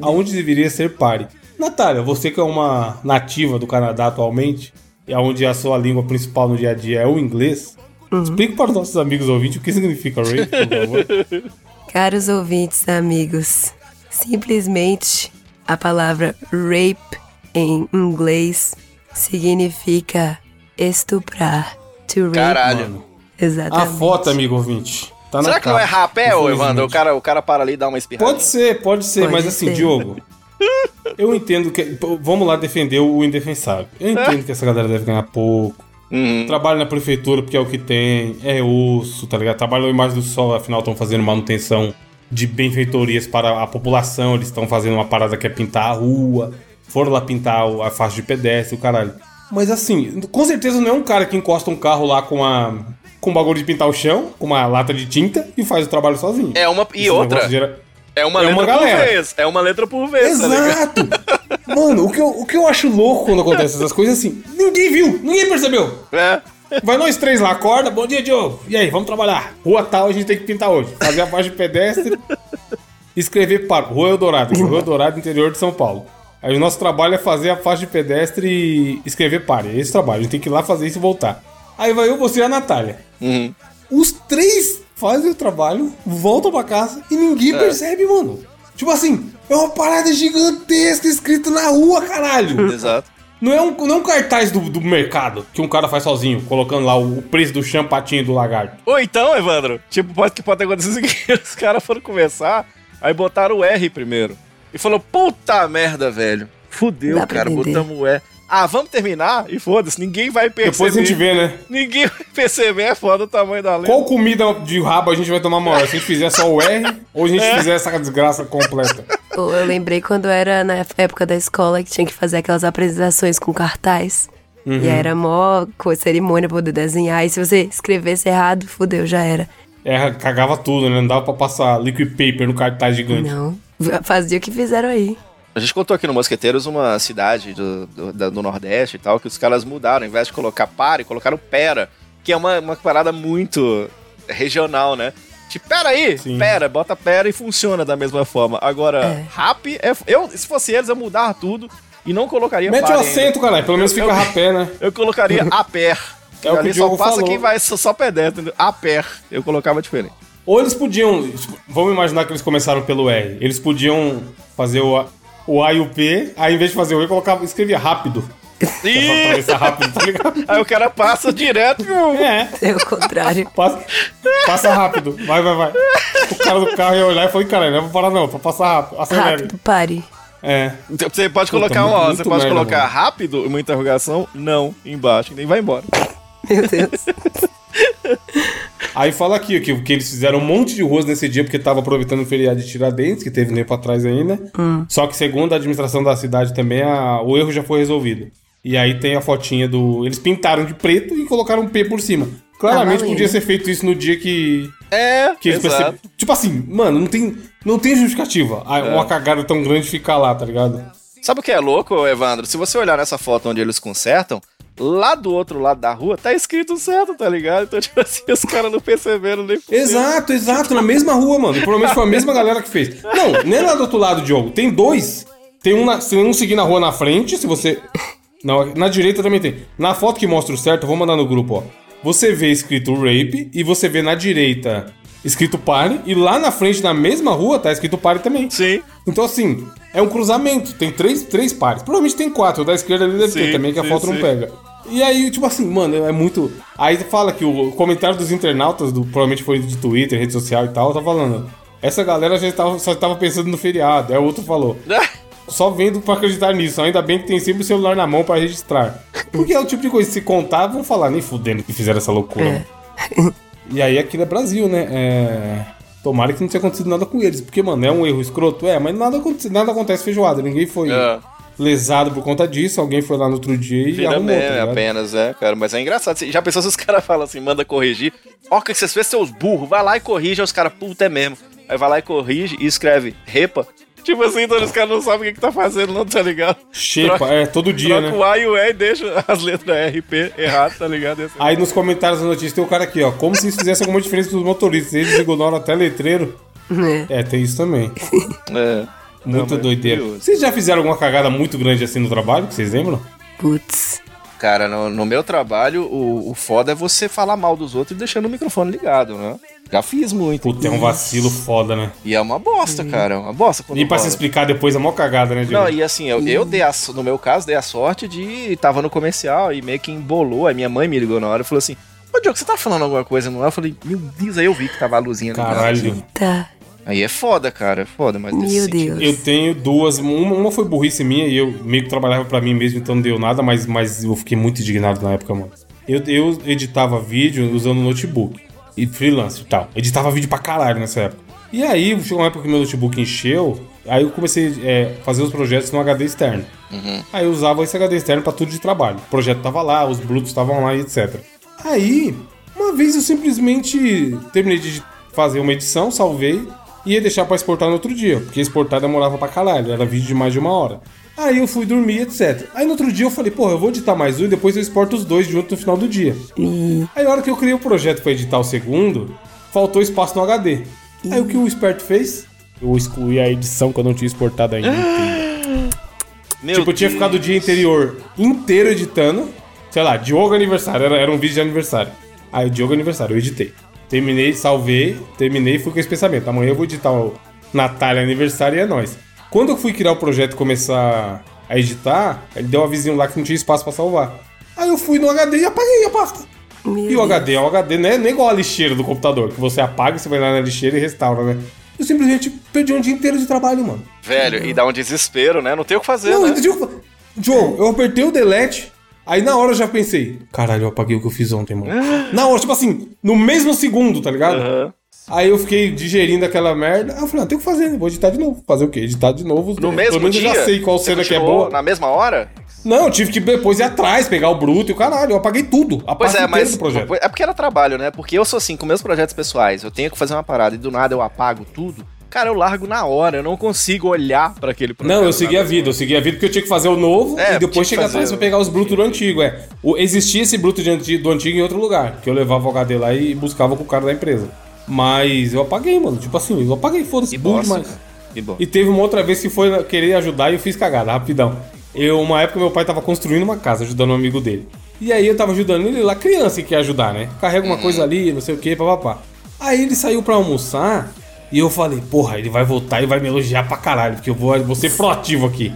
A: Aonde deveria ser pare. Natália, você que é uma nativa do Canadá atualmente, e onde a sua língua principal no dia a dia é o inglês, explique para os nossos amigos ouvintes o que significa rape, por favor.
B: Caros ouvintes, amigos, simplesmente a palavra rape em inglês significa estuprar. To rape.
C: Caralho.
A: Mano,
B: Exatamente.
A: a foto, amigo ouvinte, tá na
C: Será que não é
A: capa,
C: rapé, ô. Evandro? O cara, o cara para ali e dá uma espirrada.
A: Pode ser, pode ser,
B: Pode
A: mas assim,
B: ser.
A: Diogo, eu entendo que. Vamos lá defender o indefensável. Eu entendo que essa galera deve ganhar pouco.
C: Uhum.
A: Trabalha na prefeitura porque é o que tem, é osso, tá ligado? Trabalha na imagem do sol, afinal estão fazendo manutenção de benfeitorias para a população, eles estão fazendo uma parada que é pintar a rua, foram lá pintar a faixa de pedestre, o caralho. Mas assim, com certeza não é um cara que encosta um carro lá com a. com um bagulho de pintar o chão, com uma lata de tinta e faz o trabalho sozinho.
C: É uma. E
A: Esse
C: outra.
A: gera-
C: É uma
A: é
C: letra
A: uma
C: por
A: galera.
C: vez. É uma letra por vez, tá?
A: Exato! Mano, o que, eu, o que eu acho louco quando acontece essas coisas é assim, ninguém viu, ninguém percebeu.
C: É.
A: Vai nós três lá, acorda, bom dia, Diogo. E aí, vamos trabalhar. Rua tal, a gente tem que pintar hoje. Fazer a faixa de pedestre. Escrever para Rua Eldorado, Rua Eldorado, interior de São Paulo. Aí o nosso trabalho é fazer a faixa de pedestre e escrever pare. É esse o trabalho. A gente tem que ir lá fazer isso e voltar. Aí vai eu, você e a Natália.
C: Uhum.
A: Os três fazem o trabalho, voltam pra casa e ninguém percebe, mano. Tipo assim, é uma parada gigantesca escrita na rua, caralho.
C: Exato.
A: Não é um, não é um cartaz do, do mercado que um cara faz sozinho, colocando lá o, o preço do champatinho do lagarto.
C: Ou então, Evandro, tipo, pode que pode ter acontecido o seguinte: os caras foram conversar, aí botaram o R primeiro. E falou, puta merda, velho. Fudeu, cara, botamos o E. ah, vamos terminar e foda-se, ninguém vai perceber.
A: Depois a gente vê, né?
C: Ninguém vai perceber, é foda o tamanho da letra.
A: Qual comida de rabo a gente vai tomar maior? Se a gente fizer só o R ou a gente
C: É.
A: fizer essa desgraça completa?
B: Eu lembrei quando era na época da escola que tinha que fazer aquelas apresentações com cartaz.
A: Uhum.
B: E aí era mó cerimônia pra poder desenhar. E se você escrevesse errado, fudeu, já era.
A: É, cagava tudo, né? Não dava pra passar liquid paper no cartaz gigante.
B: Não. Fazia o que fizeram aí.
C: A gente contou aqui no Mosqueteiros uma cidade do, do, do Nordeste e tal, que os caras mudaram, ao invés de colocar pare, colocaram pera, que é uma, uma parada muito regional, né? Tipo, pera aí,
A: Sim.
C: pera, bota pera e funciona da mesma forma. Agora,
B: É.
C: rap, é, eu, se fosse eles, eu mudar tudo e não colocaria
A: Mete o acento, caralho. Pelo menos
C: Eu-
A: fica
C: eu-
A: rapé, né?
C: Eu colocaria a pé.
A: É o que o
C: só
A: Diogo
C: passa
A: falou.
C: quem vai só, só pedestre, entendeu? A pé. Eu colocava diferente.
A: Ou eles podiam. Vamos imaginar que eles começaram pelo R. Eles podiam fazer o A, o A e o P, aí em vez de fazer o E, colocava, escrevia rápido. Atravessar rápido, tá?
C: Aí o cara passa direto.
A: É.
B: É o contrário.
A: Passa, passa rápido. Vai, vai, vai. O cara do carro ia olhar e falou: caralho, não é pra parar não, pra passar rápido. Acelere.
B: Rápido, pare.
A: É.
C: Então, Você pode
A: Puta,
C: colocar uma,
A: muito
C: você pode
A: merda,
C: colocar
A: mano.
C: rápido, uma interrogação, não, embaixo, e vai embora.
B: Meu Deus.
A: Aí fala aqui que, que eles fizeram um monte de ruas nesse dia porque tava aproveitando o feriado de Tiradentes, que teve um tempo atrás ainda. Só que segundo a administração da cidade também, a- o erro já foi resolvido. E aí tem a fotinha do. Eles pintaram de preto e colocaram um P por cima. Claramente
B: valendo.
A: podia ser feito isso no dia que.
C: É,
A: que eles
C: exato.
A: perceberam. Tipo assim, mano, não tem, não tem justificativa. a- Uma cagada tão grande ficar lá, tá ligado?
C: Sabe o que é louco, Evandro? Se você olhar nessa foto onde eles consertam, lá do outro lado da rua tá escrito certo, tá ligado? Então, tipo assim, os caras não perceberam nem.
A: Exato, exato, na mesma rua, mano. Provavelmente foi a mesma galera que fez. Não, nem lá do outro lado, Diogo. Tem dois. Tem um, na, tem um seguindo a rua na frente, se você. Não, na direita também tem. Na foto que mostra o certo, eu vou mandar no grupo, ó. Você vê escrito rape e você vê na direita escrito pare. E lá na frente, na mesma rua, tá escrito pare também.
C: Sim.
A: Então, assim, é um cruzamento. Tem três, três pares. Provavelmente tem quatro. O da esquerda ali deve
C: Sim,
A: ter também, que a
C: sim,
A: foto não
C: sim.
A: pega. E aí, tipo assim, mano, é muito. Aí fala que o comentário dos internautas, do, provavelmente foi de Twitter, rede social e tal, tá falando. Essa galera já tava, só tava pensando no feriado. Aí o outro falou. Só vendo pra acreditar nisso. Ainda bem que tem sempre o celular na mão pra registrar. Porque é o tipo de coisa, se contar, vão falar, nem fudendo que fizeram essa loucura.
B: É.
A: E aí aquilo é Brasil, né? É... Tomara que não tenha acontecido nada com eles. Porque, mano, é um erro escroto. É, mas nada, aconte- nada acontece feijoada. Ninguém foi
C: É.
A: lesado por conta disso. Alguém foi lá no outro dia e
C: Vira
A: arrumou, tá
C: meme
A: ligado?
C: apenas, é, cara. Mas é engraçado. Já pensou se os caras falam assim, manda corrigir? Ó, o que vocês fez, seus burros? Vai lá e corrige. Aí os caras, puta, é mesmo. Aí vai lá e corrige e escreve repa. Tipo assim, então os caras não sabem o que, que tá fazendo, não, tá ligado?
A: Xepa,
C: Troca-
A: é, todo dia,
C: Troca
A: né?
C: o A e o E e deixa as letras RP errado, tá ligado? Assim,
A: Aí nos comentários da notícia tem o cara aqui, ó. Como se isso fizesse alguma diferença pros motoristas. Eles ignoram até letreiro.
B: É.
A: É, tem isso também.
C: é.
A: Muita doideira. Vocês já fizeram alguma cagada muito grande assim no trabalho? que Vocês lembram?
B: Putz.
C: Cara, no, no meu trabalho, o, o foda é você falar mal dos outros e deixando o microfone ligado, né? Já fiz muito.
A: Puta, é um vacilo foda, né?
C: E é uma bosta, cara. É uma bosta
A: E pra se explicar depois é mó cagada, né, Diego?
C: Não, e assim, eu, eu dei a, no meu caso, dei a sorte de. Tava no comercial e meio que embolou. Aí minha mãe me ligou na hora e falou assim: Ô Diogo, você tá falando alguma coisa não é? Eu falei, meu Deus, aí eu vi que tava a luzinha.
A: Caralho.
B: Tá.
C: Aí é foda, cara, é foda, mas
B: Meu
C: sentido-
B: Deus.
A: Eu tenho duas. Uma, uma foi burrice minha e eu meio que trabalhava pra mim mesmo, então não deu nada, mas, mas eu fiquei muito indignado na época, mano. Eu, eu editava vídeo usando notebook e freelance e tal. Editava vídeo pra caralho nessa época. E aí chegou uma época que meu notebook encheu, aí eu comecei a fazer os projetos no HD externo. Aí eu usava esse HD externo pra tudo de trabalho. O projeto tava lá, os brutos estavam lá e etc. Aí, uma vez eu simplesmente terminei de fazer uma edição, salvei e ia deixar pra exportar no outro dia, porque exportar demorava pra caralho, era vídeo de mais de uma hora. Aí eu fui dormir, etc. Aí no outro dia eu falei, porra, eu vou editar mais um e depois eu exporto os dois junto no final do dia.
B: E
A: Aí a hora que eu criei o projeto pra editar o segundo, faltou espaço no HD. Aí o que o esperto fez? Eu excluí a edição que eu não tinha exportado ainda.
C: Meu
A: tipo, eu tinha ficado o dia anterior inteiro editando. Sei lá, Diogo aniversário, era, era um vídeo de aniversário. Aí, Diogo aniversário, eu editei. Terminei, salvei, terminei e fui com esse pensamento. Amanhã eu vou editar o Natália aniversário e é nóis. Quando eu fui criar o projeto e começar a editar, ele deu um avisinho lá que não tinha espaço pra salvar. Aí eu fui no HD e apaguei a pasta.
B: Meu
A: E o. HD é o HD, né? Não é igual a lixeira do computador, que você apaga, você vai lá na lixeira e restaura, né? Eu simplesmente perdi um dia inteiro de trabalho, mano.
C: Velho, e dá um desespero, né? Não tem o que fazer,
A: Não,
C: né?
A: eu digo, Joe, eu apertei o delete, aí na hora eu já pensei, caralho, eu apaguei o que eu fiz ontem, mano. na hora, tipo assim, no mesmo segundo, tá ligado?
C: Aham.
A: Aí eu fiquei digerindo aquela merda. Aí eu falei, ah, tem que fazer, né? Vou editar de novo. Fazer o quê? Editar de novo.
C: No mesmo
A: Pelo menos
C: dia?
A: eu já sei qual
C: Você
A: cena que é boa.
C: Na mesma hora?
A: Não, eu tive que depois ir atrás, pegar o bruto e o caralho. Eu apaguei tudo. A
C: Pois é, mas
A: do projeto.
C: é porque era trabalho, né? Porque eu sou assim, com meus projetos pessoais, eu tenho que fazer uma parada e do nada eu apago tudo. Cara, eu largo na hora, eu não consigo olhar pra aquele projeto.
A: Não, eu segui a vida, eu segui a vida porque eu tinha que fazer o novo
C: É,
A: e depois chegar atrás pra pegar os brutos do antigo. É. O, existia esse bruto do antigo em outro lugar, que eu levava o HD lá e buscava com o cara da empresa. Mas eu apaguei, mano. Tipo assim, eu apaguei, foda-se, burro
C: bom.
A: E teve uma outra vez que foi querer ajudar e eu fiz cagada, rapidão. Eu, uma época, meu pai tava construindo uma casa, ajudando um amigo dele. E aí eu tava ajudando ele lá, criança que quer ajudar, né? Carrega uma coisa ali, não sei o que, papapá. Aí ele saiu pra almoçar e eu falei, porra, ele vai voltar e vai me elogiar pra caralho, porque eu vou, vou ser proativo aqui.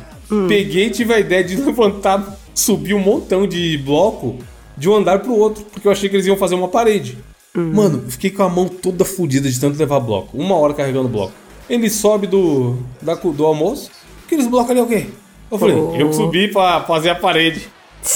A: Peguei e tive a ideia de levantar, subir um montão de bloco de um andar pro outro, porque eu achei que eles iam fazer uma parede. Mano, eu fiquei com a mão toda fodida de tanto levar bloco. Uma hora carregando bloco. Ele sobe do, da, do almoço. Aqueles blocos ali é o quê? Eu falei,
B: Oh.
A: eu que subi pra fazer a parede.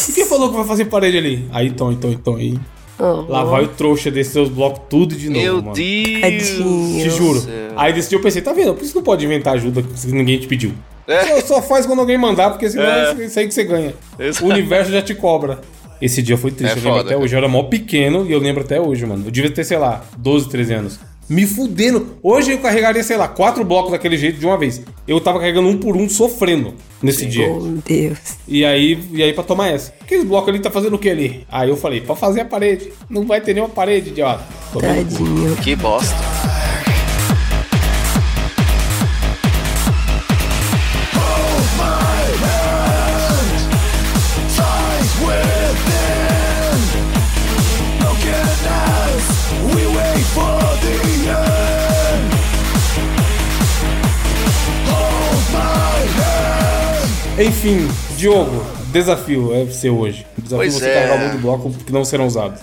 A: E quem falou que vai fazer parede ali? Aí, então, então, então, aí.
B: Oh,
A: Lá vai o trouxa descer os blocos tudo de novo,
C: Meu
A: mano.
C: Deus!
B: Tadinho.
A: Te juro. Aí desse dia eu pensei, tá vendo? Por isso não pode inventar ajuda se ninguém te pediu.
C: É.
A: Só, só faz quando alguém mandar, porque senão
C: É.
A: é isso aí que você ganha.
C: Exato.
A: O universo já te cobra. Esse dia foi triste,
C: É
A: eu lembro
C: foda,
A: até
C: cara.
A: hoje. Eu era mó pequeno e eu lembro até hoje, mano. Eu devia ter, sei lá, 12, 13 anos. Me fudendo. Hoje eu carregaria, sei lá, quatro blocos daquele jeito de uma vez. Eu tava carregando um por um, sofrendo nesse dia.
B: oh, Deus.
A: E aí, e aí pra tomar essa. Aquele bloco ali tá fazendo o que ali? Aí eu falei, pra fazer a parede. Não vai ter nenhuma parede, idiota.
B: Tadinho.
C: Que bosta.
A: Enfim, Diogo, desafio é seu hoje. O desafio
C: Pois
A: é você
C: é.
A: carregar um de bloco que não serão usados.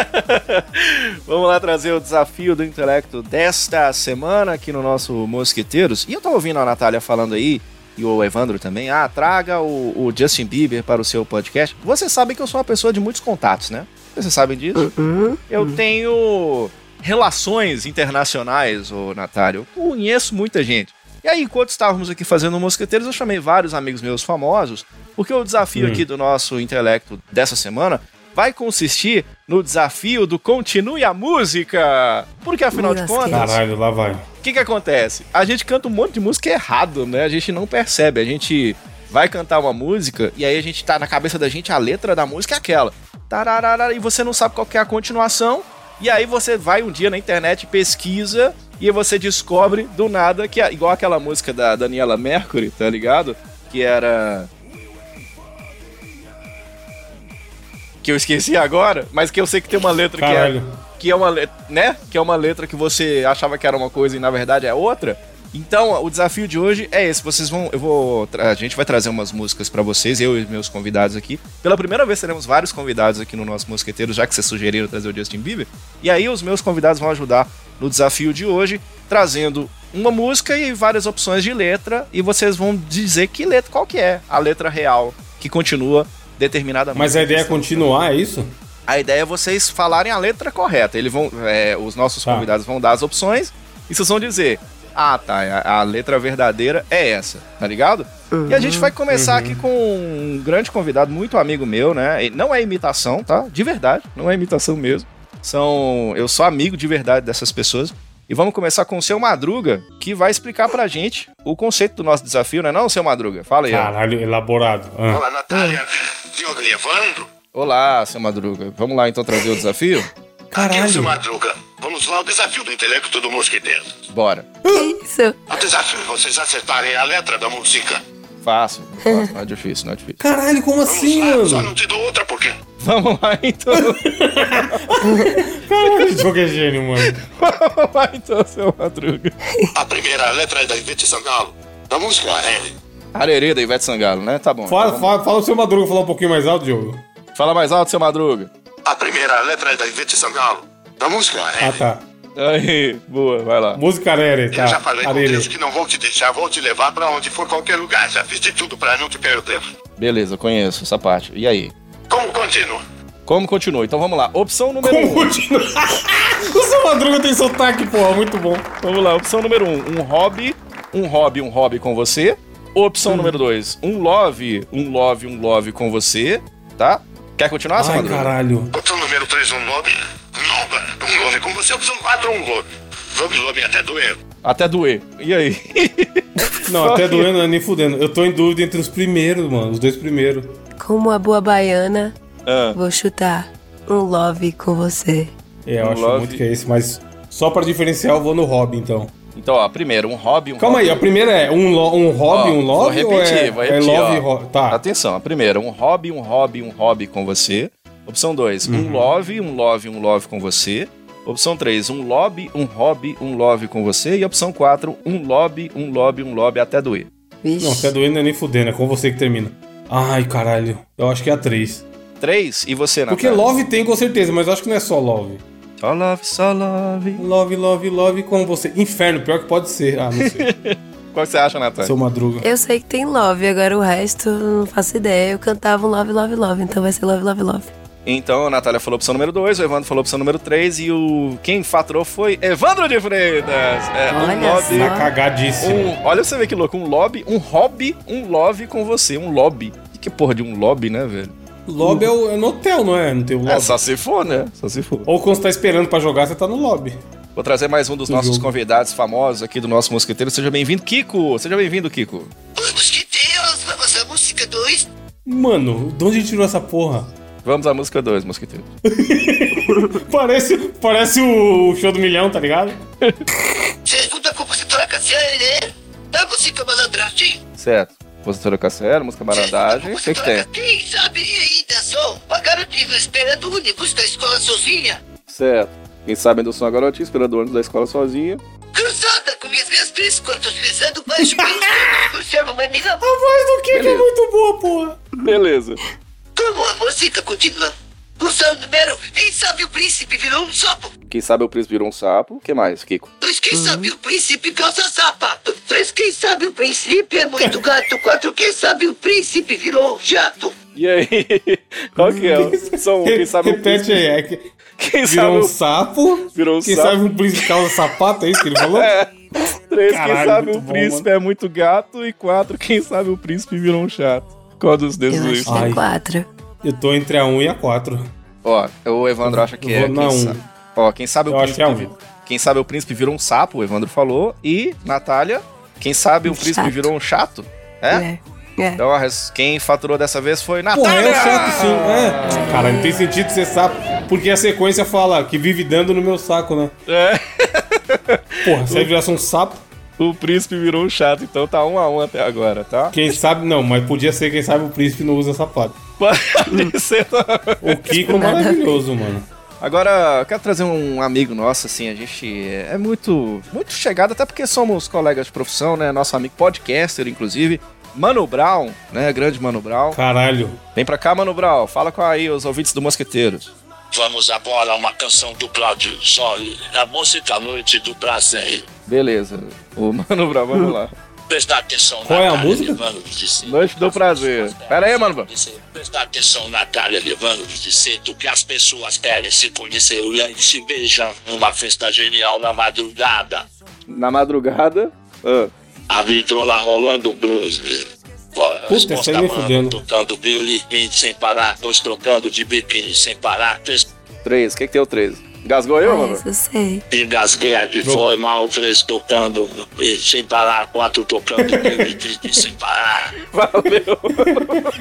C: Vamos lá trazer o desafio do intelecto desta semana aqui no nosso Mosqueteiros. E eu tava ouvindo a Natália falando aí, e o Evandro também, ah, traga o, o Justin Bieber para o seu podcast. Vocês sabem que eu sou uma pessoa de muitos contatos, né? Vocês sabem disso?
B: Hum?
C: Eu tenho relações internacionais, ô Natália. Eu conheço muita gente. E aí, enquanto estávamos aqui fazendo Mosqueteiros, eu chamei vários amigos meus famosos, porque o desafio
A: Hum.
C: aqui do nosso intelecto dessa semana vai consistir no desafio do Continue a Música. Porque afinal de contas,
A: Caralho, lá vai.
C: o que que acontece? A gente canta um monte de música errado, né? A gente não percebe. A gente vai cantar uma música e aí a gente tá na cabeça da gente a letra da música é aquela. Tararara, e você não sabe qual que é a continuação. E aí você vai um dia na internet, pesquisa e você descobre do nada que é igual aquela música da Daniela Mercury, tá ligado? Que era que eu esqueci agora, mas que eu sei que tem uma letra que é
A: Caralho.
C: que é uma letra, né? Que é uma letra que você achava que era uma coisa e na verdade é outra. Então, o desafio de hoje é esse. Vocês vão, eu vou, a gente vai trazer umas músicas pra vocês, eu e meus convidados aqui. Pela primeira vez teremos vários convidados aqui no nosso mosqueteiro, já que vocês sugeriram trazer o Justin Bieber. E aí os meus convidados vão ajudar no desafio de hoje, trazendo uma música e várias opções de letra e vocês vão dizer que letra, qual que é a letra real que continua determinada
A: Mas a ideia é continuar, é isso?
C: a ideia é vocês falarem a letra correta. Eles vão, é, os nossos
A: Tá.
C: convidados vão dar as opções e vocês vão dizer: Ah, tá, a, a letra verdadeira é essa, tá ligado? E a gente vai começar aqui com um grande convidado, muito amigo meu, né? E não é imitação, tá? De verdade, não é imitação mesmo. São, eu sou amigo de verdade dessas pessoas. E vamos começar com o seu Madruga, que vai explicar pra gente o conceito do nosso desafio, né? Não, seu Madruga? Fala aí.
A: Caralho, elaborado. Ah.
D: Olá, Natália. Diogo e Evandro.
C: Olá, seu Madruga. Vamos lá então trazer o desafio?
D: Aqui é o seu Madruga. Vamos lá, o desafio do intelecto do mosqueteiro.
C: Bora.
B: Isso.
D: O desafio é vocês acertarem a letra da música.
C: Fácil, fácil, não é difícil, não é difícil.
A: Caralho, como
D: Vamos
A: assim,
D: lá, só
A: mano?
D: não te dou outra porque...
C: Vamos lá então.
A: Caralho, Diogo é gênio, mano.
C: Vamos lá então, seu Madruga.
D: A primeira letra é da Ivete Sangalo. Da música é...
C: Arerê da Ivete Sangalo, né? Tá bom.
A: Fala, fala, fala o seu Madruga falar um pouquinho mais alto, Diogo.
C: Fala mais alto, seu Madruga.
D: A primeira letra é da Ivete Sangalo. Da música é...
A: Ah, tá.
C: Aí, boa, vai lá.
A: Música Arere, tá.
D: Eu já falei com
A: Arere.
D: Deus que não vou te deixar, vou te levar pra onde for qualquer lugar. Já fiz de tudo pra não te perder.
C: Beleza, conheço essa parte. E aí?
D: Como continua?
C: Como continua? Então vamos lá. Opção número
A: Como
C: 1. Um.
A: continua? o seu Madruga tem sotaque, porra, muito bom.
C: Vamos lá, opção número 1. Um, um hobby, um hobby, um hobby com você. Opção
A: Hum.
C: número 2. Um love, um love, um love com você. Tá? Quer continuar, seu
A: Ai,
C: Madruga?
A: caralho.
D: Opção número 3, um lobby. Loba, um lobby com você. Opção 4, um lobby. Vamos lobby até doer.
C: Até doer. E aí?
A: Não, até doendo, não é nem fudendo. Eu tô em dúvida entre os primeiros, mano. Os dois primeiros.
B: Como a boa baiana,
C: Ah,
B: vou chutar um love com você.
A: É, eu
C: Um
A: acho
C: love.
A: muito que é esse, mas só pra diferenciar eu vou no hobby, então.
C: então, ó, primeiro, um hobby, um
A: Calma
C: hobby.
A: aí, a primeira é um, lo- um hobby,
C: Ó,
A: um
C: vou
A: love ou
C: repetir,
A: é,
C: vou
A: é
C: repetir,
A: love e
C: ó.
A: Tá.
C: Atenção, a primeira, um hobby, um hobby, um hobby com você. Opção 2,
A: Uhum.
C: um love, um love, um love com você. Opção 3, um lobby, um hobby, um love com você. E opção 4, um lobby, um lobby, um lobby até doer.
B: Vixe.
A: Não, até doendo não é nem fudendo, é com você que termina. Ai, caralho. Eu acho que é a 3.
C: 3, e você,
A: Porque
C: Natália?
A: love tem com certeza, mas eu acho que não é só love.
C: Só love, só love.
A: Love, love, love com você. Inferno, pior que pode ser. Ah, não sei.
C: Qual que você acha, Natália?
A: Seu Madruga.
B: Eu sei que tem love, agora o resto eu não faço ideia. Eu cantava um love, love, love, então vai ser love, love, love.
C: Então, a Natália falou opção número 2, o Evandro falou opção número 3 e o quem faturou foi Evandro de Freitas. É, um
B: Olha
C: lobby,
A: Tá cagadíssimo.
C: um, olha você vê que louco, um lobby, um hobby, um love com você, um lobby. Que, que porra de um lobby, né, velho?
A: Lobby é, o- é no hotel, não é? Não tem o lobby.
C: É, só se for, né? Só se for.
A: Ou quando você tá esperando pra jogar, você tá no lobby.
C: Vou trazer mais um dos
A: Do
C: nossos
A: jogo.
C: convidados famosos aqui do nosso mosqueteiro. Seja bem-vindo, Kiko. Seja bem-vindo, Kiko.
D: Vamos que Deus, vamos à música 2.
A: Mano, de onde tirou essa porra?
C: Vamos à música 2, mosqueteiro.
A: Parece, parece o show do milhão, tá ligado?
D: Segunda compositora Cassiane, né? Da música malandragem.
C: Certo. Compositora Cassiano, música Maradagem. O que, que tem?
D: Quem sabe ainda sou uma garotinha esperando o ônibus da escola sozinha.
C: Certo. Quem sabe do som agora, eu tinha esperado o ônibus da escola sozinha.
D: Cruzada com minhas minhas três quantos rezando baixo bem por ser uma menina.
A: A voz do Kiko é muito boa, porra.
C: Beleza.
D: Como a música continua. Opção número, quem sabe o príncipe virou um sapo.
C: Quem sabe o príncipe virou um sapo. O que mais, Kiko?
D: Dois, quem sabe o príncipe calça sapato. Três, quem sabe o príncipe é muito gato. Quatro, quem sabe o príncipe virou um jato.
C: E aí? Qual que é? o som? Quem sabe o
A: Repete
C: príncipe...
A: aí, é que
C: Quem
A: virou
C: sabe
A: um
C: o...
A: sapo.
C: Virou um
A: Quem
C: sapo.
A: sabe um príncipe causa sapato, é isso que ele falou?
C: É. Três, quem
A: Caralho,
C: sabe
A: muito
C: o
A: bom,
C: príncipe é muito gato. E quatro, quem sabe o príncipe virou um chato. Qual dos
B: Eu
C: desses?
B: acho que é
A: Ai.
B: quatro.
A: Eu tô entre a 1 e a 4.
C: Ó, o Evandro acha que
A: Eu
C: é.
A: vou
C: Quem
A: na um.
C: sa- Ó, quem sabe o
A: Eu acho que é
C: príncipe.
A: um.
C: Quem sabe o príncipe virou um sapo, o Evandro falou. E, Natália, quem sabe o
B: Um
C: príncipe
B: chato.
C: virou um chato? É?
B: É. É.
C: Então quem faturou dessa vez foi
A: Porra,
C: Natália!
A: é o chato sim, é. Cara, não tem sentido ser sapo. Porque a sequência fala que vive dando no meu saco, né?
C: É,
A: Porra, se aí virasse um sapo,
C: o príncipe virou um chato, então tá um a um até agora, tá?
A: quem sabe. Não, mas podia ser, quem sabe o príncipe não usa sapato.
C: Pode ser.
A: O Kiko maravilhoso, mano.
C: Agora, eu quero trazer um amigo nosso, assim, a gente é muito, muito chegado, até porque somos colegas de profissão, né? Nosso amigo podcaster, inclusive. Mano Brown, né? Grande Mano Brown.
A: Caralho.
C: Vem pra cá, Mano Brown. Fala com aí os ouvintes do Mosqueteiros.
E: Vamos agora a uma canção do Claudio Zoli, a música Noite do Prazer.
C: Beleza. O Mano Brown, vamos lá.
E: Prestar atenção
A: Qual é a
E: Natália
A: música?
E: levando de ser.
C: Noite do prazer. Pera aí, Mano Brown.
E: Prestar atenção, Natália, levando de ser do que as pessoas querem se conhecer e aí se beijam numa festa genial na madrugada.
C: Na madrugada. ah,
E: A vitrola rolando blues.
A: Puta, os contrabandos
E: tocando violino sem parar, dois trocando de biquíni sem parar. Três,
C: o que, que tem o 13? Gasgou eu, mano?
B: Isso, sei.
E: Engasguei aqui, foi mal, três tocando, sem parar, quatro tocando, sem parar.
C: Valeu.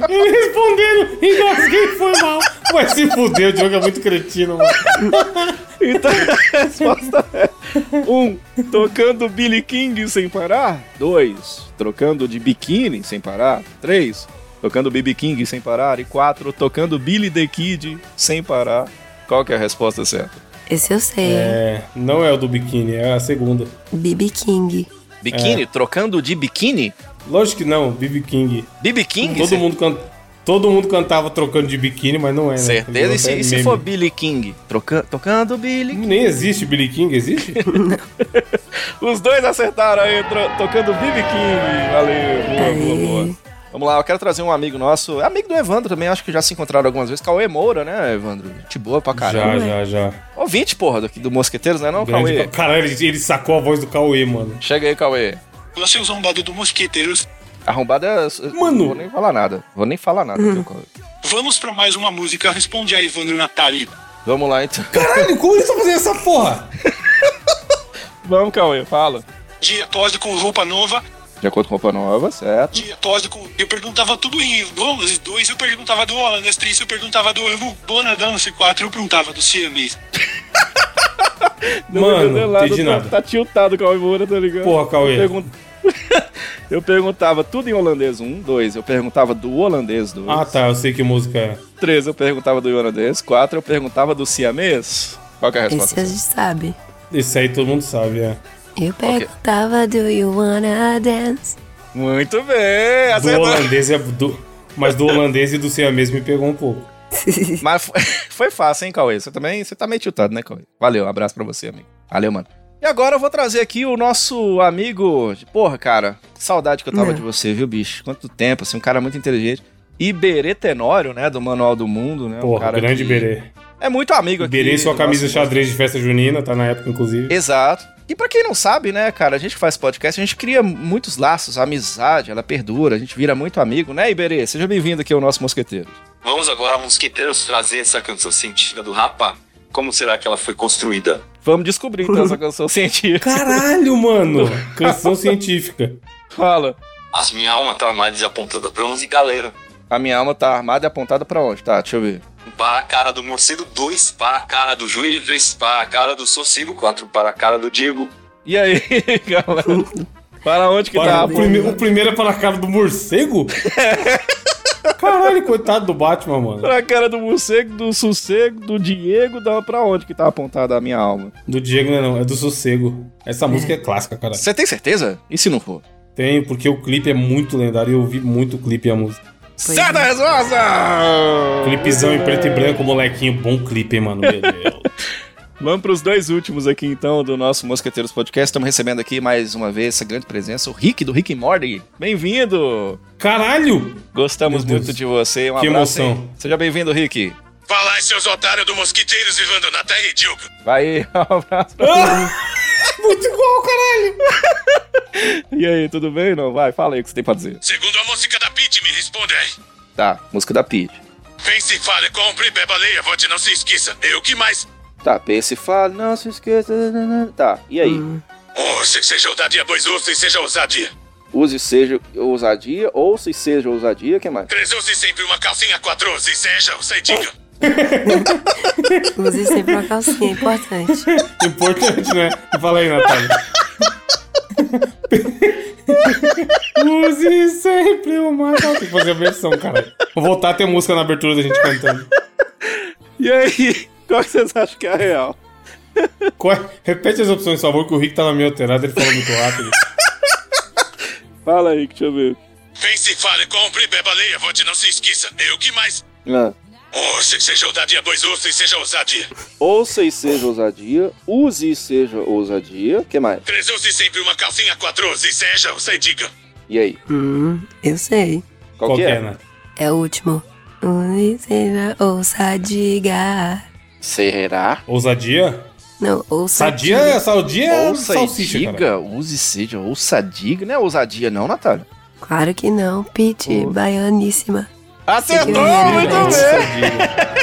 A: Ele respondendo, engasguei, foi mal. Mas se fudeu, o jogo é muito cretino, mano.
C: Então, a resposta é: 1. Um, tocando Billy King sem parar. 2. Trocando de biquíni sem parar. 3. Tocando Billy King sem parar. E 4. Tocando Billy the Kid sem parar. Qual que é a resposta certa?
B: Esse eu sei.
A: É, não é o do biquíni, é a segunda.
B: BB King.
C: Biquíni? Trocando de biquíni?
A: Lógico que não, BB King.
C: BB King?
A: Todo mundo canta. Todo mundo cantava trocando de biquíni, mas não é, né?
C: Certeza. E se, e se for Billy King? Troca, tocando Billy King.
A: Nem existe Billy King, existe?
C: Os dois acertaram aí, tro- tocando Billy King. Valeu, boa, boa, boa. Vamos lá, eu quero trazer um amigo nosso, é amigo do Evandro também, acho que já se encontraram algumas vezes. Cauê Moura, né, Evandro? Gente boa pra caramba.
A: já, já, já.
C: Ouvinte, porra, do, do Mosqueteiros, né, não,
A: Grande
C: Cauê?
A: Ca- Caralho, ele, ele sacou a voz do Cauê, mano.
C: Chega aí, Cauê.
E: O zombado do Mosqueteiros.
C: Arrombado é.
A: Mano.
C: Não vou nem falar nada. Vou nem falar nada, viu, Cauê?
E: Vamos pra mais uma música. Responde aí, Evandro Natali.
C: Vamos lá, então.
A: Caralho, como eles estão fazendo essa porra?
C: Vamos, Cauê, fala.
E: Tosse com roupa nova.
C: De acordo com a roupa nova, certo.
E: Com. Eu perguntava tudo em holandês. Dois, eu perguntava do holandês. Três, eu perguntava do Bona Dança. Quatro, eu perguntava do siamês.
A: Mano, entendi nada.
C: Tá tiltado o Cauê Moura, tá ligado?
A: Porra, Cauê.
C: Eu, pergun- eu perguntava tudo em holandês, um, dois. Eu perguntava do holandês, dois.
A: Ah, tá, eu sei que música é.
C: Três, eu perguntava do holandês. Quatro, eu perguntava do siamês. Qual que é a resposta?
B: Esse a gente sabe.
A: Esse aí todo mundo sabe, é.
B: Eu perguntava, do you wanna dance?
C: Muito bem,
A: Do
C: acertou.
A: holandês é. Do, mas do holandês e do siamês me pegou um pouco.
C: Mas foi, foi fácil, hein, Cauê? Você também você tá meio tiltado, né, Cauê? Valeu, um abraço pra você, amigo. Valeu, mano. E agora eu vou trazer aqui o nosso amigo. Porra, cara, que saudade que eu tava
B: Não.
C: de você, viu, bicho? Quanto tempo, assim, um cara muito inteligente. Iberê Tenório, né, do Manual do Mundo, né? um
A: Porra,
C: cara
A: grande
C: que
A: Berê.
C: É muito amigo aqui.
A: Berê sua
C: do
A: camisa
C: nosso-
A: xadrez de festa junina, tá na época, inclusive.
C: Exato. E pra quem não sabe, né, cara, a gente que faz podcast, a gente cria muitos laços, a amizade, ela perdura, a gente vira muito amigo, né, Iberê? Seja bem-vindo aqui ao nosso Mosqueteiro.
F: Vamos agora, mosqueteiros, trazer essa canção científica do Rapa. Como será que ela foi construída?
C: Vamos descobrir então essa canção científica.
A: Caralho, mano! Canção científica.
C: Fala.
F: As minha alma tá mais apontada pra 11, galera.
C: A minha alma tá armada e apontada pra onde? Tá, deixa eu ver.
F: Para a cara do morcego, 2. Para a cara do juiz, 3. Para a cara do sossego, 4. Para a cara do Diego.
C: E aí, galera? Para onde que
A: Para,
C: tá?
A: o, prime- o primeiro é para a cara do morcego? Caralho, coitado do Batman, mano.
C: Pra cara do morcego, do sossego, do Diego, dá pra onde que tá apontada a minha alma?
A: Do Diego não é não, é do sossego. Essa música é clássica, cara.
C: Você tem certeza? E se não for?
A: Tenho, porque o clipe é muito lendário e eu vi muito o clipe e a música.
C: Certa resposta!
A: Clipezão em preto e branco, molequinho. Bom clipe, hein, mano. Meu Deus.
C: Vamos pros dois últimos aqui, então, do nosso Mosqueteiros Podcast. Estamos recebendo aqui mais uma vez essa grande presença, o Rick, do Rick and Morty. Bem-vindo!
A: Caralho!
C: Gostamos muito de você. Um
A: Que
C: abraço,
A: emoção.
C: hein? Seja bem-vindo, Rick.
E: Fala aí, seus otários do Mosquiteiros vivendo na Terra Idíoca.
C: Vai aí, um abraço pra
A: Muito igual, caralho!
C: E aí, tudo bem? Não? Vai, fala aí o que você tem pra dizer.
E: Segundo a música da Pete, me responde aí.
C: Tá, música da Peach.
E: Pense, fale, compre, beba, leia, vote, não se esqueça. Eu que mais?
C: Tá, pense e fale, não se esqueça. Tá, e aí?
E: Oh, se seja ousadia, pois ouça e seja ousadia.
C: Use seja ousadia, ou se seja ousadia, que mais?
E: Três use sempre uma calcinha, quatro use seja ousadia.
B: Use sempre uma calcinha, é importante.
A: Importante, né? Fala aí, Natália. Use sempre uma calça. Tem que fazer a versão, cara. Vou voltar a ter música na abertura da gente cantando.
C: E aí, qual que vocês acham que é a real?
A: Qual é? Repete as opções, por favor, que o Rick tava meio alterado, ele falou muito rápido.
C: Fala aí, deixa eu ver.
E: Pense, fale, compre, beba, leia, vote, não se esqueça. Eu que mais?
C: Ah.
E: Oh, se seja ousadia, pois ouça e seja ousadia.
C: Ouça e seja ousadia, use e seja ousadia, que mais?
E: Três use sempre uma calcinha, quatro use seja ousadia.
C: E aí?
B: Hum, eu sei.
C: Qual,
A: Qual
C: que é?
A: é, né?
B: É o último. Use seja ousadia.
C: Será?
A: Ousadia?
B: Não, ousadia.
A: Sadia, sadia é
C: Ouça
A: salsicha,
C: e
A: cara.
C: diga, use e seja ousadia. Não é ousadia não, Natália?
B: Claro que não, Pete, baianíssima.
C: Acertou, muito
B: bem.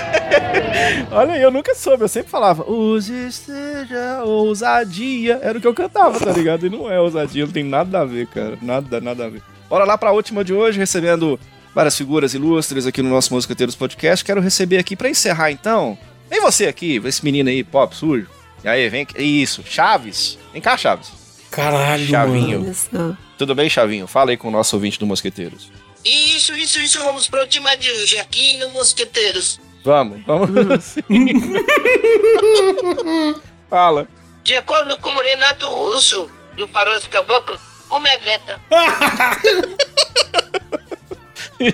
C: Olha aí, eu nunca soube, eu sempre falava, use seja ousadia. Era o que eu cantava, tá ligado? E não é ousadia, não tem nada a ver, cara. Nada, nada a ver. Bora lá pra última de hoje, recebendo várias figuras ilustres aqui no nosso Mosqueteiros Podcast. Quero receber aqui pra encerrar então. Vem você aqui, esse menino aí, pop sujo. E aí, vem. Isso, Chaves. Vem cá, Chaves.
A: Caralho,
C: Chavinho.
A: mano.
C: Tudo bem, Chavinho? Fala aí com o nosso ouvinte do Mosqueteiros.
D: Isso, isso, isso. Vamos pra última de hoje aqui no Mosqueteiros.
C: Vamos, vamos. Fala.
D: De acordo com o Renato Russo, do Faroeste Caboclo, uma é beta.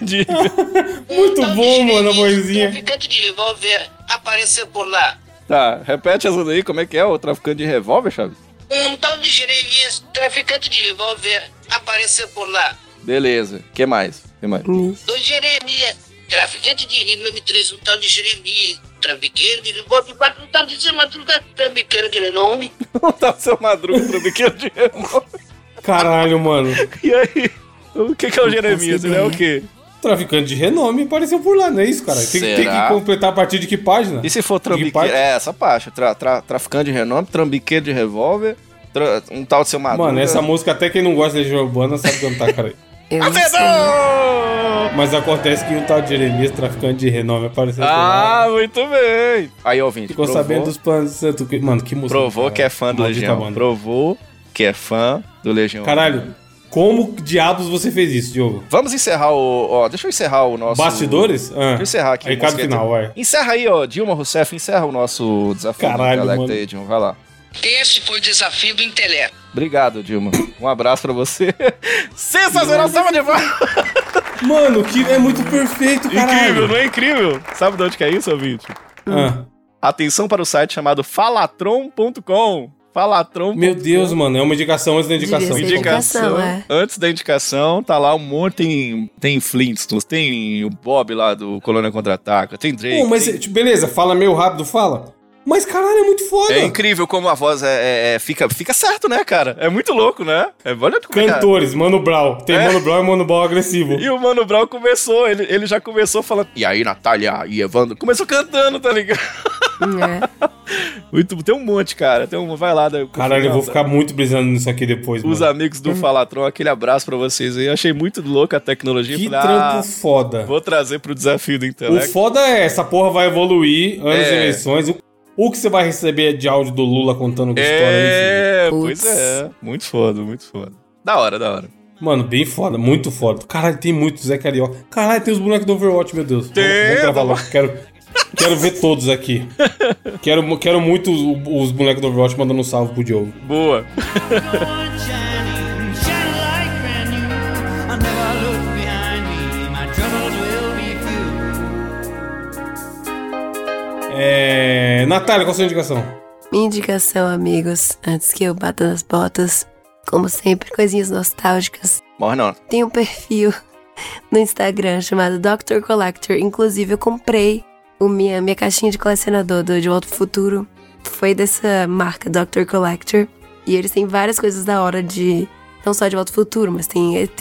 C: De-
A: Muito
E: de
A: bom, mano, a vozinha.
E: Traficante de revólver apareceu por lá.
C: Tá, repete essa daí, como é que é o traficante de revólver, Chaves?
E: Um tal de Jeremias, traficante de revólver, apareceu por lá.
C: Beleza, que mais? que mais?
B: Isso.
E: Do Jeremias, traficante de rima, me traz um tal de Jeremias. Trambiqueiro de revólver, bate um tal de seu madruga, trambiqueiro de renome.
C: Não tá o seu madruga trambiqueiro de revólver.
A: Caralho, mano.
C: E aí? O que, que é o
B: Não
C: Jeremias? Ele é o quê?
A: Traficante de renome apareceu por lá, não é isso, cara? Tem, tem que completar a partir de que página?
C: E se for
A: De que
C: trambiqueiro? É, essa parte. Tra, tra- traficante de renome, trambiqueiro de revólver, tra- um tal de seu madruga.
A: Mano, essa música até quem não gosta de Legião Urbana sabe cantar, cara.
B: Eu.
C: Azedou!
A: Mas acontece que o tal de Jeremias, traficante de renome, apareceu
C: Ah,
A: lá.
C: muito bem. Aí, ouvinte,
A: Ficou
C: provou,
A: sabendo dos planos de Santo Cristo. Mano, que música.
C: provou
A: cara.
C: que é fã do
A: Maldita
C: Legião.
A: banda.
C: Provou que é fã do Legião.
A: Caralho, como diabos você fez isso, Diogo?
C: Vamos encerrar o... Ó, deixa eu encerrar o nosso...
A: Bastidores? Ah.
C: Deixa eu encerrar aqui.
A: Recado final, vai.
C: Encerra aí, ó. Dilma Rousseff, encerra o nosso desafio
A: Caralho,
C: do
A: mano.
C: aí, Dilma. Vai lá.
E: Esse foi o desafio do intelecto.
C: Obrigado, Dilma. Um abraço pra você. Sensacional, salva de palmas.
A: Mano, que é muito perfeito, caralho.
C: Incrível, não é incrível? Sabe de onde que é isso, ouvinte?
A: Ah,
C: Atenção para o site chamado falatron.com. Falatron.
A: meu Deus, mano, é uma indicação antes da Indicação.
C: Indicação,
B: é.
C: Antes da indicação, tá lá um monte. Tem, tem Flintstones, tem o Bob lá do Colônia Contra-Ataca, tem Drake.
A: Pô, mas
C: tem-
A: tipo, beleza, fala meio rápido, fala. Mas caralho, é muito foda.
C: É incrível como a voz é, é- é- fica, fica certo, né, cara? É muito louco, né? É, olha como é que-
A: Cantores, Mano Brown. Tem
C: É.
A: Mano Brown e Mano Brown agressivo.
C: E o Mano Brown começou, ele, ele já começou falando. E aí, Natália e Evandro? Começou cantando, tá ligado?
B: É.
C: Muito, tem um monte, cara. Tem um, vai lá. Da,
A: Caralho, eu vou ficar muito brisando nisso aqui depois,
C: Os
A: mano.
C: amigos do Falatron, aquele abraço pra vocês aí. Achei muito louco a tecnologia.
A: Que
C: Falei,
A: trampo
C: ah,
A: foda.
C: vou trazer pro desafio do
A: O
C: intelecto.
A: foda é, essa porra vai evoluir anos
C: É.
A: de eleições. O, o que você vai receber de áudio do Lula contando com história aí,
C: É, pois é. Muito foda, muito foda. Da hora, da hora.
A: Mano, bem foda, muito foda. Caralho, tem muito Zé Carioca. Caralho, tem os bonecos do Overwatch, meu Deus.
C: Tem,
A: Vamos, vamos gravar logo. Quero, quero ver todos aqui. quero, quero muito os, os bonecos do Overwatch mandando um salve pro Diogo.
C: Boa.
A: É... Natália, qual a sua indicação?
B: Minha indicação, amigos, antes que eu bata nas botas, como sempre, coisinhas nostálgicas.
C: Morre não.
B: Tem um perfil no Instagram chamado Dr. Collector. Inclusive, eu comprei o minha, minha caixinha de colecionador do De Volta pro Futuro. Foi dessa marca Dr. Collector. E eles têm várias coisas da hora de. Não só de Volta pro Futuro, mas tem ET,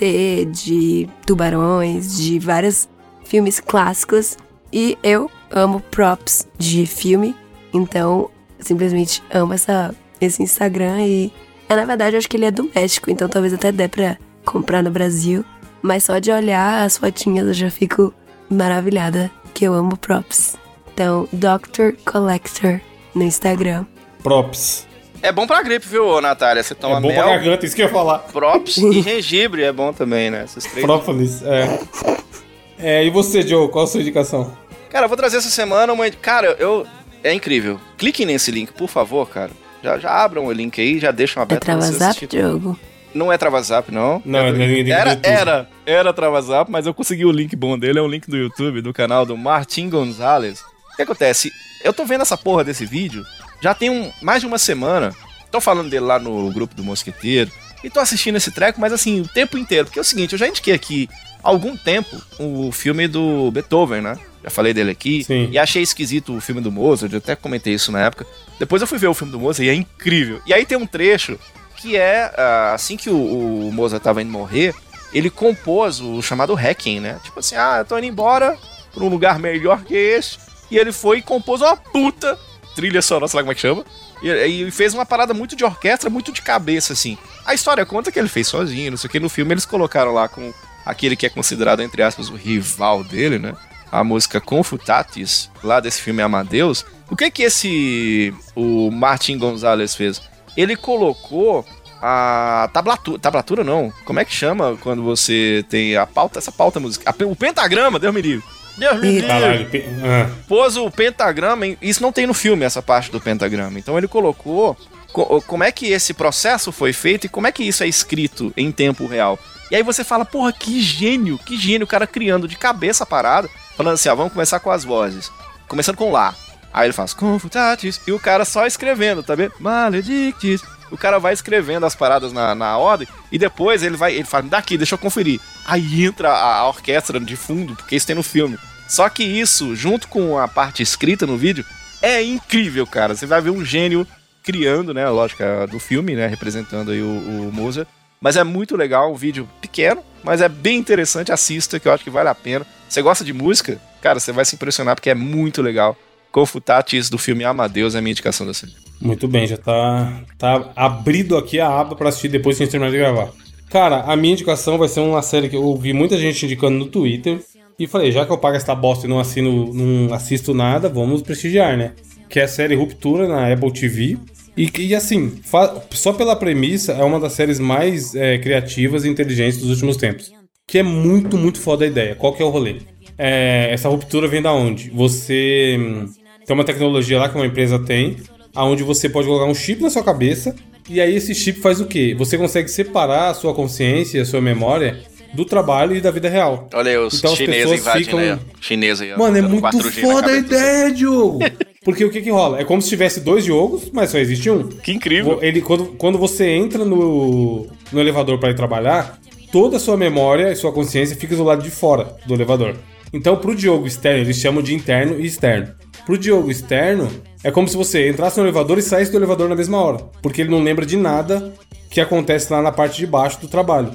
B: de tubarões, de vários filmes clássicos. E eu amo props de filme. Então, simplesmente amo essa, esse Instagram. E é, na verdade, eu acho que ele é do México. Então talvez até dê pra comprar no Brasil. Mas só de olhar as fotinhas eu já fico maravilhada. Que eu amo props. Então, Dr. Collector no Instagram.
A: Props.
C: É bom pra gripe, viu, Natália? Você toma
A: é bom
C: mel,
A: pra garganta, isso que eu ia falar.
C: props e gengibre é bom também, né? Esses três.
A: Própolis, é. É, e você, Diogo, qual a sua indicação?
C: Cara, eu vou trazer essa semana uma. Cara, eu. É incrível. Cliquem nesse link, por favor, cara. Já, já abram o link aí, já deixam
B: É
C: aberto pra vocês
B: Travazap,
C: assistirem.
B: Diogo?
C: Não é Travazap, não.
A: Não, é
C: do-
A: do link do
C: era, era, era Travazap, mas eu consegui o link bom dele. É um link do YouTube, do canal do Martin Gonzalez. O que acontece? Eu tô vendo essa porra desse vídeo já tem um, mais de uma semana. Tô falando dele lá no grupo do Mosqueteiro. E tô assistindo esse treco, mas assim, o tempo inteiro. Porque é o seguinte, eu já indiquei aqui algum tempo o filme do Beethoven, né? Já falei dele aqui.
A: Sim.
C: E achei esquisito o filme do Mozart, eu até comentei isso na época. Depois eu fui ver o filme do Mozart e é incrível. E aí tem um trecho que é, ah, assim que o, Mozart tava indo morrer, ele compôs o chamado Requiem, né? Tipo assim, ah, eu tô indo embora pra um lugar melhor que este. E ele foi e compôs uma puta trilha sonora, sei lá como é que chama. E, e fez uma parada muito de orquestra, muito de cabeça, assim. A história conta que ele fez sozinho, não sei o que. No filme eles colocaram lá com aquele que é considerado, entre aspas, o rival dele, né? A música Confutatis, lá desse filme Amadeus. O que que esse... o Martin Gonzalez fez? Ele colocou a tablatura, tablatura não, como é que chama quando você tem a pauta, essa pauta musical, o pentagrama, Deus me livre. Deus me livre
A: Ah,
C: pôs o pentagrama, em- isso não tem no filme essa parte do pentagrama. Então ele colocou co- como é que esse processo foi feito e como é que isso é escrito em tempo real. E aí você fala, porra, que gênio, que gênio, o cara criando de cabeça a parada, falando assim, ó, vamos começar com as vozes. Começando com lá. Aí ele faz, confutatis, e o cara só escrevendo, tá vendo? Maledictis. O cara vai escrevendo as paradas na, na ordem e depois ele vai, ele fala, me dá aqui, deixa eu conferir. Aí entra a, a orquestra de fundo, porque isso tem no filme. Só que isso, junto com a parte escrita no vídeo, é incrível, cara. Você vai ver um gênio criando, né, a lógica do filme, né, representando aí o, o Mozart. Mas é muito legal, um vídeo pequeno, mas é bem interessante, assista, que eu acho que vale a pena. Você gosta de música? Cara, você vai se impressionar porque é muito legal. Confutatis do filme Amadeus é a minha indicação da série.
A: Muito bem, já tá, tá abrido aqui a aba pra assistir depois que a gente terminar de gravar. Cara, a minha indicação vai ser uma série que eu ouvi muita gente indicando no Twitter. E falei, já que eu pago essa bosta e não assino, não assisto nada, vamos prestigiar, né? Que é a série Ruptura na Apple TV. E, e assim, só pela premissa, é uma das séries mais é, criativas e inteligentes dos últimos tempos. Que é muito, muito foda a ideia. Qual que é o rolê? É, essa ruptura vem da onde? Você hum, tem uma tecnologia lá que uma empresa tem, aonde você pode colocar um chip na sua cabeça, e aí esse chip faz o quê? Você consegue separar a sua consciência e a sua memória do trabalho e da vida real.
C: Olha aí, os
A: Então
C: chineses invadindo
A: ficam-
C: aí, ó,
A: Mano, é muito
C: 4G na
A: foda a
C: vocês.
A: ideia, Diogo! Porque o que que rola? É como se tivesse dois jogos, mas só existe um.
C: Que incrível.
A: Ele, quando, quando você entra no, no elevador para ir trabalhar, toda a sua memória e sua consciência fica do lado de fora do elevador. Então, pro Diogo externo, eles chamam de interno e externo. Pro Diogo externo, é como se você entrasse no elevador e saísse do elevador na mesma hora. Porque ele não lembra de nada que acontece lá na parte de baixo do trabalho.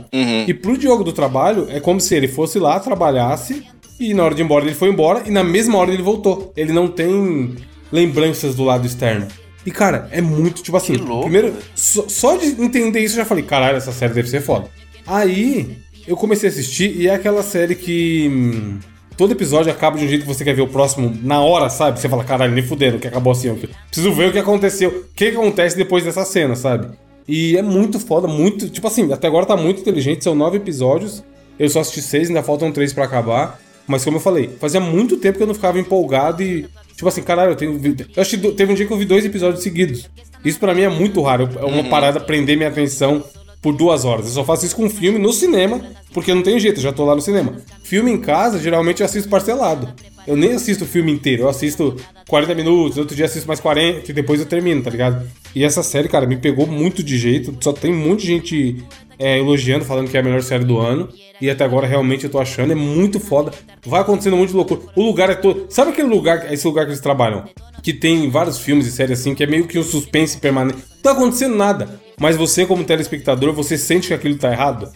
A: E pro Diogo do trabalho, é como se ele fosse lá, trabalhasse, e na hora de ir embora ele foi embora, e na mesma hora ele voltou. Ele não tem lembranças do lado externo. E, cara, é muito, tipo assim,
C: Que louco,
A: primeiro, só, só de entender isso eu já falei, caralho, essa série deve ser foda. Aí, eu comecei a assistir e é aquela série que. hum, Todo episódio acaba de um jeito que você quer ver o próximo na hora, sabe? Você fala, caralho, nem fudendo, que acabou assim. Preciso ver o que aconteceu. O que acontece depois dessa cena, sabe? E é muito foda, muito. Tipo assim, até agora tá muito inteligente. São nove episódios. Eu só assisti seis, ainda faltam três pra acabar. Mas como eu falei, fazia muito tempo que eu não ficava empolgado e. Tipo assim, caralho, eu tenho. Eu acho que teve um dia que eu vi dois episódios seguidos. Isso pra mim é muito raro. É uma parada prender minha atenção por duas horas. Eu só faço isso com filme no cinema, porque não tem jeito, eu já tô lá no cinema. Filme em casa, geralmente eu assisto parcelado. Eu nem assisto o filme inteiro, eu assisto 40 minutos, outro dia assisto mais 40 e depois eu termino, tá ligado? E essa série, cara, me pegou muito de jeito. Só tem um monte de gente é, elogiando, falando que é a melhor série do ano. E até agora realmente eu tô achando, é muito foda. Vai acontecendo um monte de loucura. O lugar é todo. Sabe aquele lugar, esse lugar que eles trabalham? Que tem vários filmes e séries assim, que é meio que um suspense permanente. Não tá acontecendo nada. Mas você, como telespectador, você sente que aquilo tá errado.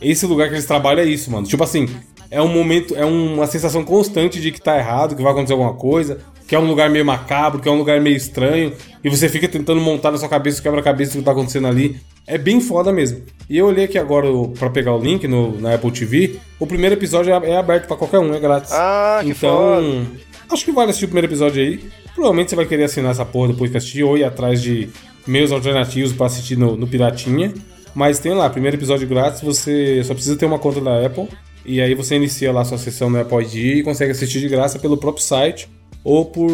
A: Esse lugar que eles trabalham é isso, mano. Tipo assim, é um momento, é uma sensação constante de que tá errado, que vai acontecer alguma coisa, que é um lugar meio macabro, que é um lugar meio estranho, e você fica tentando montar na sua cabeça o quebra-cabeça do que tá acontecendo ali. É bem foda mesmo. E eu olhei aqui agora pra pegar o link no, na Apple TV. O primeiro episódio é, é aberto pra qualquer um, é grátis.
C: Ah, que
A: então, acho que vale assistir o primeiro episódio aí. Provavelmente você vai querer assinar essa porra depois que assistir, ou ir atrás de meios alternativos pra assistir no, no Piratinha. Mas tem lá, primeiro episódio grátis, você só precisa ter uma conta da Apple. E aí você inicia lá sua sessão no Apple ID e consegue assistir de graça pelo próprio site ou por,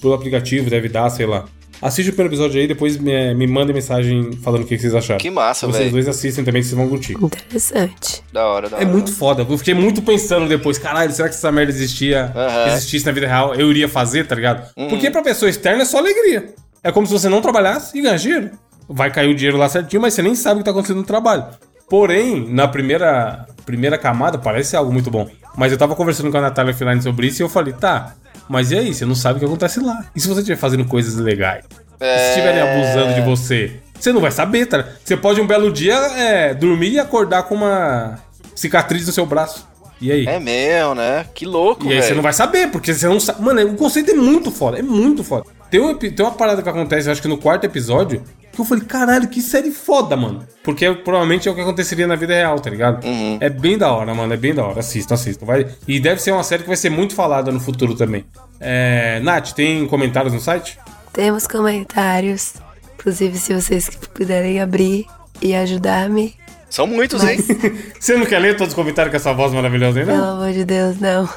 A: pelo aplicativo, deve dar, sei lá. Assiste o primeiro episódio aí, depois me, me manda mensagem falando o que vocês acharam.
C: Que massa,
A: Vocês
C: velho.
A: dois assistem também, que vocês vão curtir.
B: Interessante.
C: Da hora, da hora.
A: É muito foda. Eu fiquei muito pensando depois, caralho, será que essa merda existia,
C: Aham.
A: existisse na vida real? Eu iria fazer, tá ligado? Porque pra pessoa externa é só alegria. É como se você não trabalhasse e ganhasse dinheiro. Vai cair o dinheiro lá certinho, mas você nem sabe o que tá acontecendo no trabalho. Porém, na primeira, primeira camada, parece algo muito bom. Mas eu tava conversando com a Natália Feline sobre isso e eu falei, tá, mas e aí? Você não sabe o que acontece lá. E se você estiver fazendo coisas legais? E se estiverem abusando de você? Você não vai saber, tá? Você pode um belo dia é, dormir e acordar com uma cicatriz no seu braço. E aí?
C: É mesmo, né? Que louco,
A: E aí
C: velho.
A: você não vai saber, porque você não sabe. Mano, o conceito é muito foda, é muito foda. Tem, um tem uma parada que acontece, eu acho que no quarto episódio, que eu falei, caralho, que série foda, mano. Porque provavelmente é o que aconteceria na vida real, tá ligado? É bem da hora, mano, é bem da hora. Assista, assista. Vai... E deve ser uma série que vai ser muito falada no futuro também. É... Nath, tem comentários no site?
B: Temos comentários. Inclusive, se vocês puderem abrir e ajudar-me.
C: São muitos, hein?
A: Você não quer ler todos os comentários com essa voz maravilhosa aí,
B: Pelo
A: não?
B: amor de Deus, não.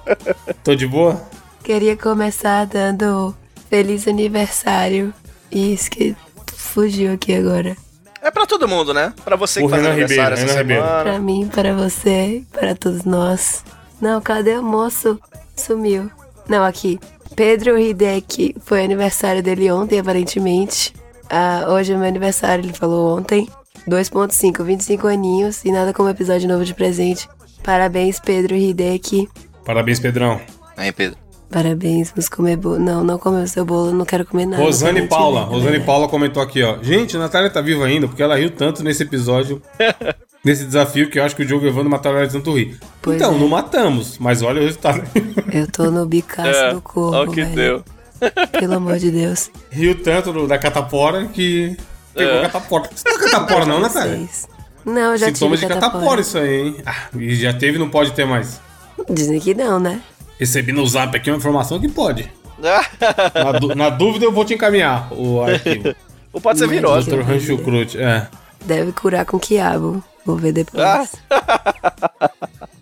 A: Tô de boa?
B: Queria começar dando feliz aniversário. E isso que fugiu aqui agora.
C: É pra todo mundo, né? Pra você
A: O
C: que faz
A: Renan
C: aniversário
A: Ribeiro,
C: essa
A: Renan Ribeiro.
C: semana.
B: Pra mim, para você, para todos nós. Não, cadê o moço? Sumiu. Não, aqui. Pedro Hideki, foi aniversário dele ontem, aparentemente. Ah, hoje é meu aniversário, ele falou ontem. 2.5, 25 aninhos e nada como episódio novo de presente. Parabéns, Pedro Hideki.
A: Parabéns, Pedrão.
C: Aí, Pedro.
B: Parabéns, vamos comer bolo. Não, não comer o seu bolo, não quero comer nada.
A: Rosane Paula. Rosane
B: né?
A: Paula comentou aqui, ó. Gente, a Natália tá viva ainda porque ela riu tanto nesse episódio, nesse desafio, que eu acho que o Diogo e o Evandro mataram ela de tanto rir.
B: Pois
A: então,
B: é.
A: não matamos, mas olha o resultado.
B: Eu tô no bicaço
C: É,
B: do corpo,
C: olha o que
B: velho.
C: deu.
B: Pelo amor de Deus.
A: riu tanto da catapora que pegou
C: É.
A: catapora. Você não é catapora não, Natália?
B: Vocês. Não, eu já
A: Sintomas de
B: tive
A: catapora.
B: catapora.
A: isso aí, hein? Ah, e já teve, não pode ter mais.
B: Dizem que não, né?
A: Recebi no zap aqui uma informação que pode. Na, na dúvida eu vou te encaminhar o arquivo.
C: Ou pode ser virose.
A: Dr. Rancho Cruz, é.
B: Deve curar com quiabo. Vou ver depois.
C: Ah.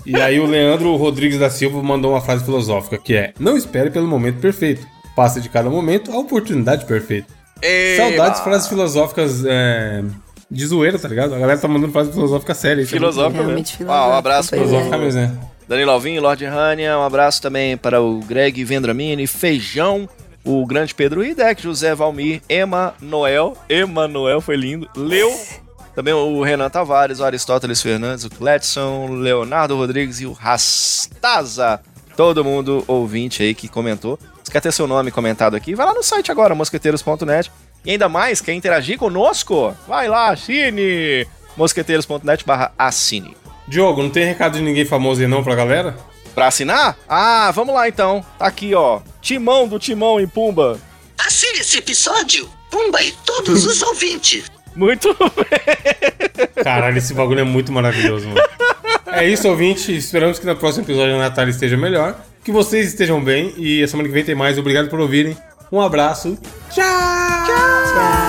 A: E aí o Leandro Rodrigues da Silva mandou uma frase filosófica que é: Não espere pelo momento perfeito. Passe de cada momento a oportunidade perfeita.
C: Eba.
A: Saudades frases filosóficas é, de zoeira, tá ligado? A galera tá mandando frase filosófica séria. isso é muito
C: Filosófica. Ah, um abraço pro
B: pois
A: Filosófica mesmo, né?
C: Danilo Alvim, Lorde Rania, um abraço também para o Greg Vendramini, Feijão, o grande Pedro Hidek, José Valmir, Emanuel, Emanuel foi lindo, Leu, também o Renan Tavares, o Aristóteles Fernandes, o Cletson, o Leonardo Rodrigues e o Rastaza. Todo mundo ouvinte aí que comentou. Se quer ter seu nome comentado aqui, vai lá no site agora, mosqueteiros.net. E ainda mais, quer interagir conosco? Vai lá, assine! mosqueteiros.net barra assine.
A: Diogo, não tem recado de ninguém famoso aí não pra galera?
C: Pra assinar? Ah, vamos lá então. Tá aqui, ó. Timão do Timão em Pumba.
D: Assine esse episódio, Pumba e todos os ouvintes.
C: Muito bem.
A: Caralho, esse bagulho é muito maravilhoso, mano. É isso, ouvinte. Esperamos que no próximo episódio a Natália esteja melhor. Que vocês estejam bem. E a semana que vem tem mais. Obrigado por ouvirem. Um abraço. Tchau!
B: Tchau.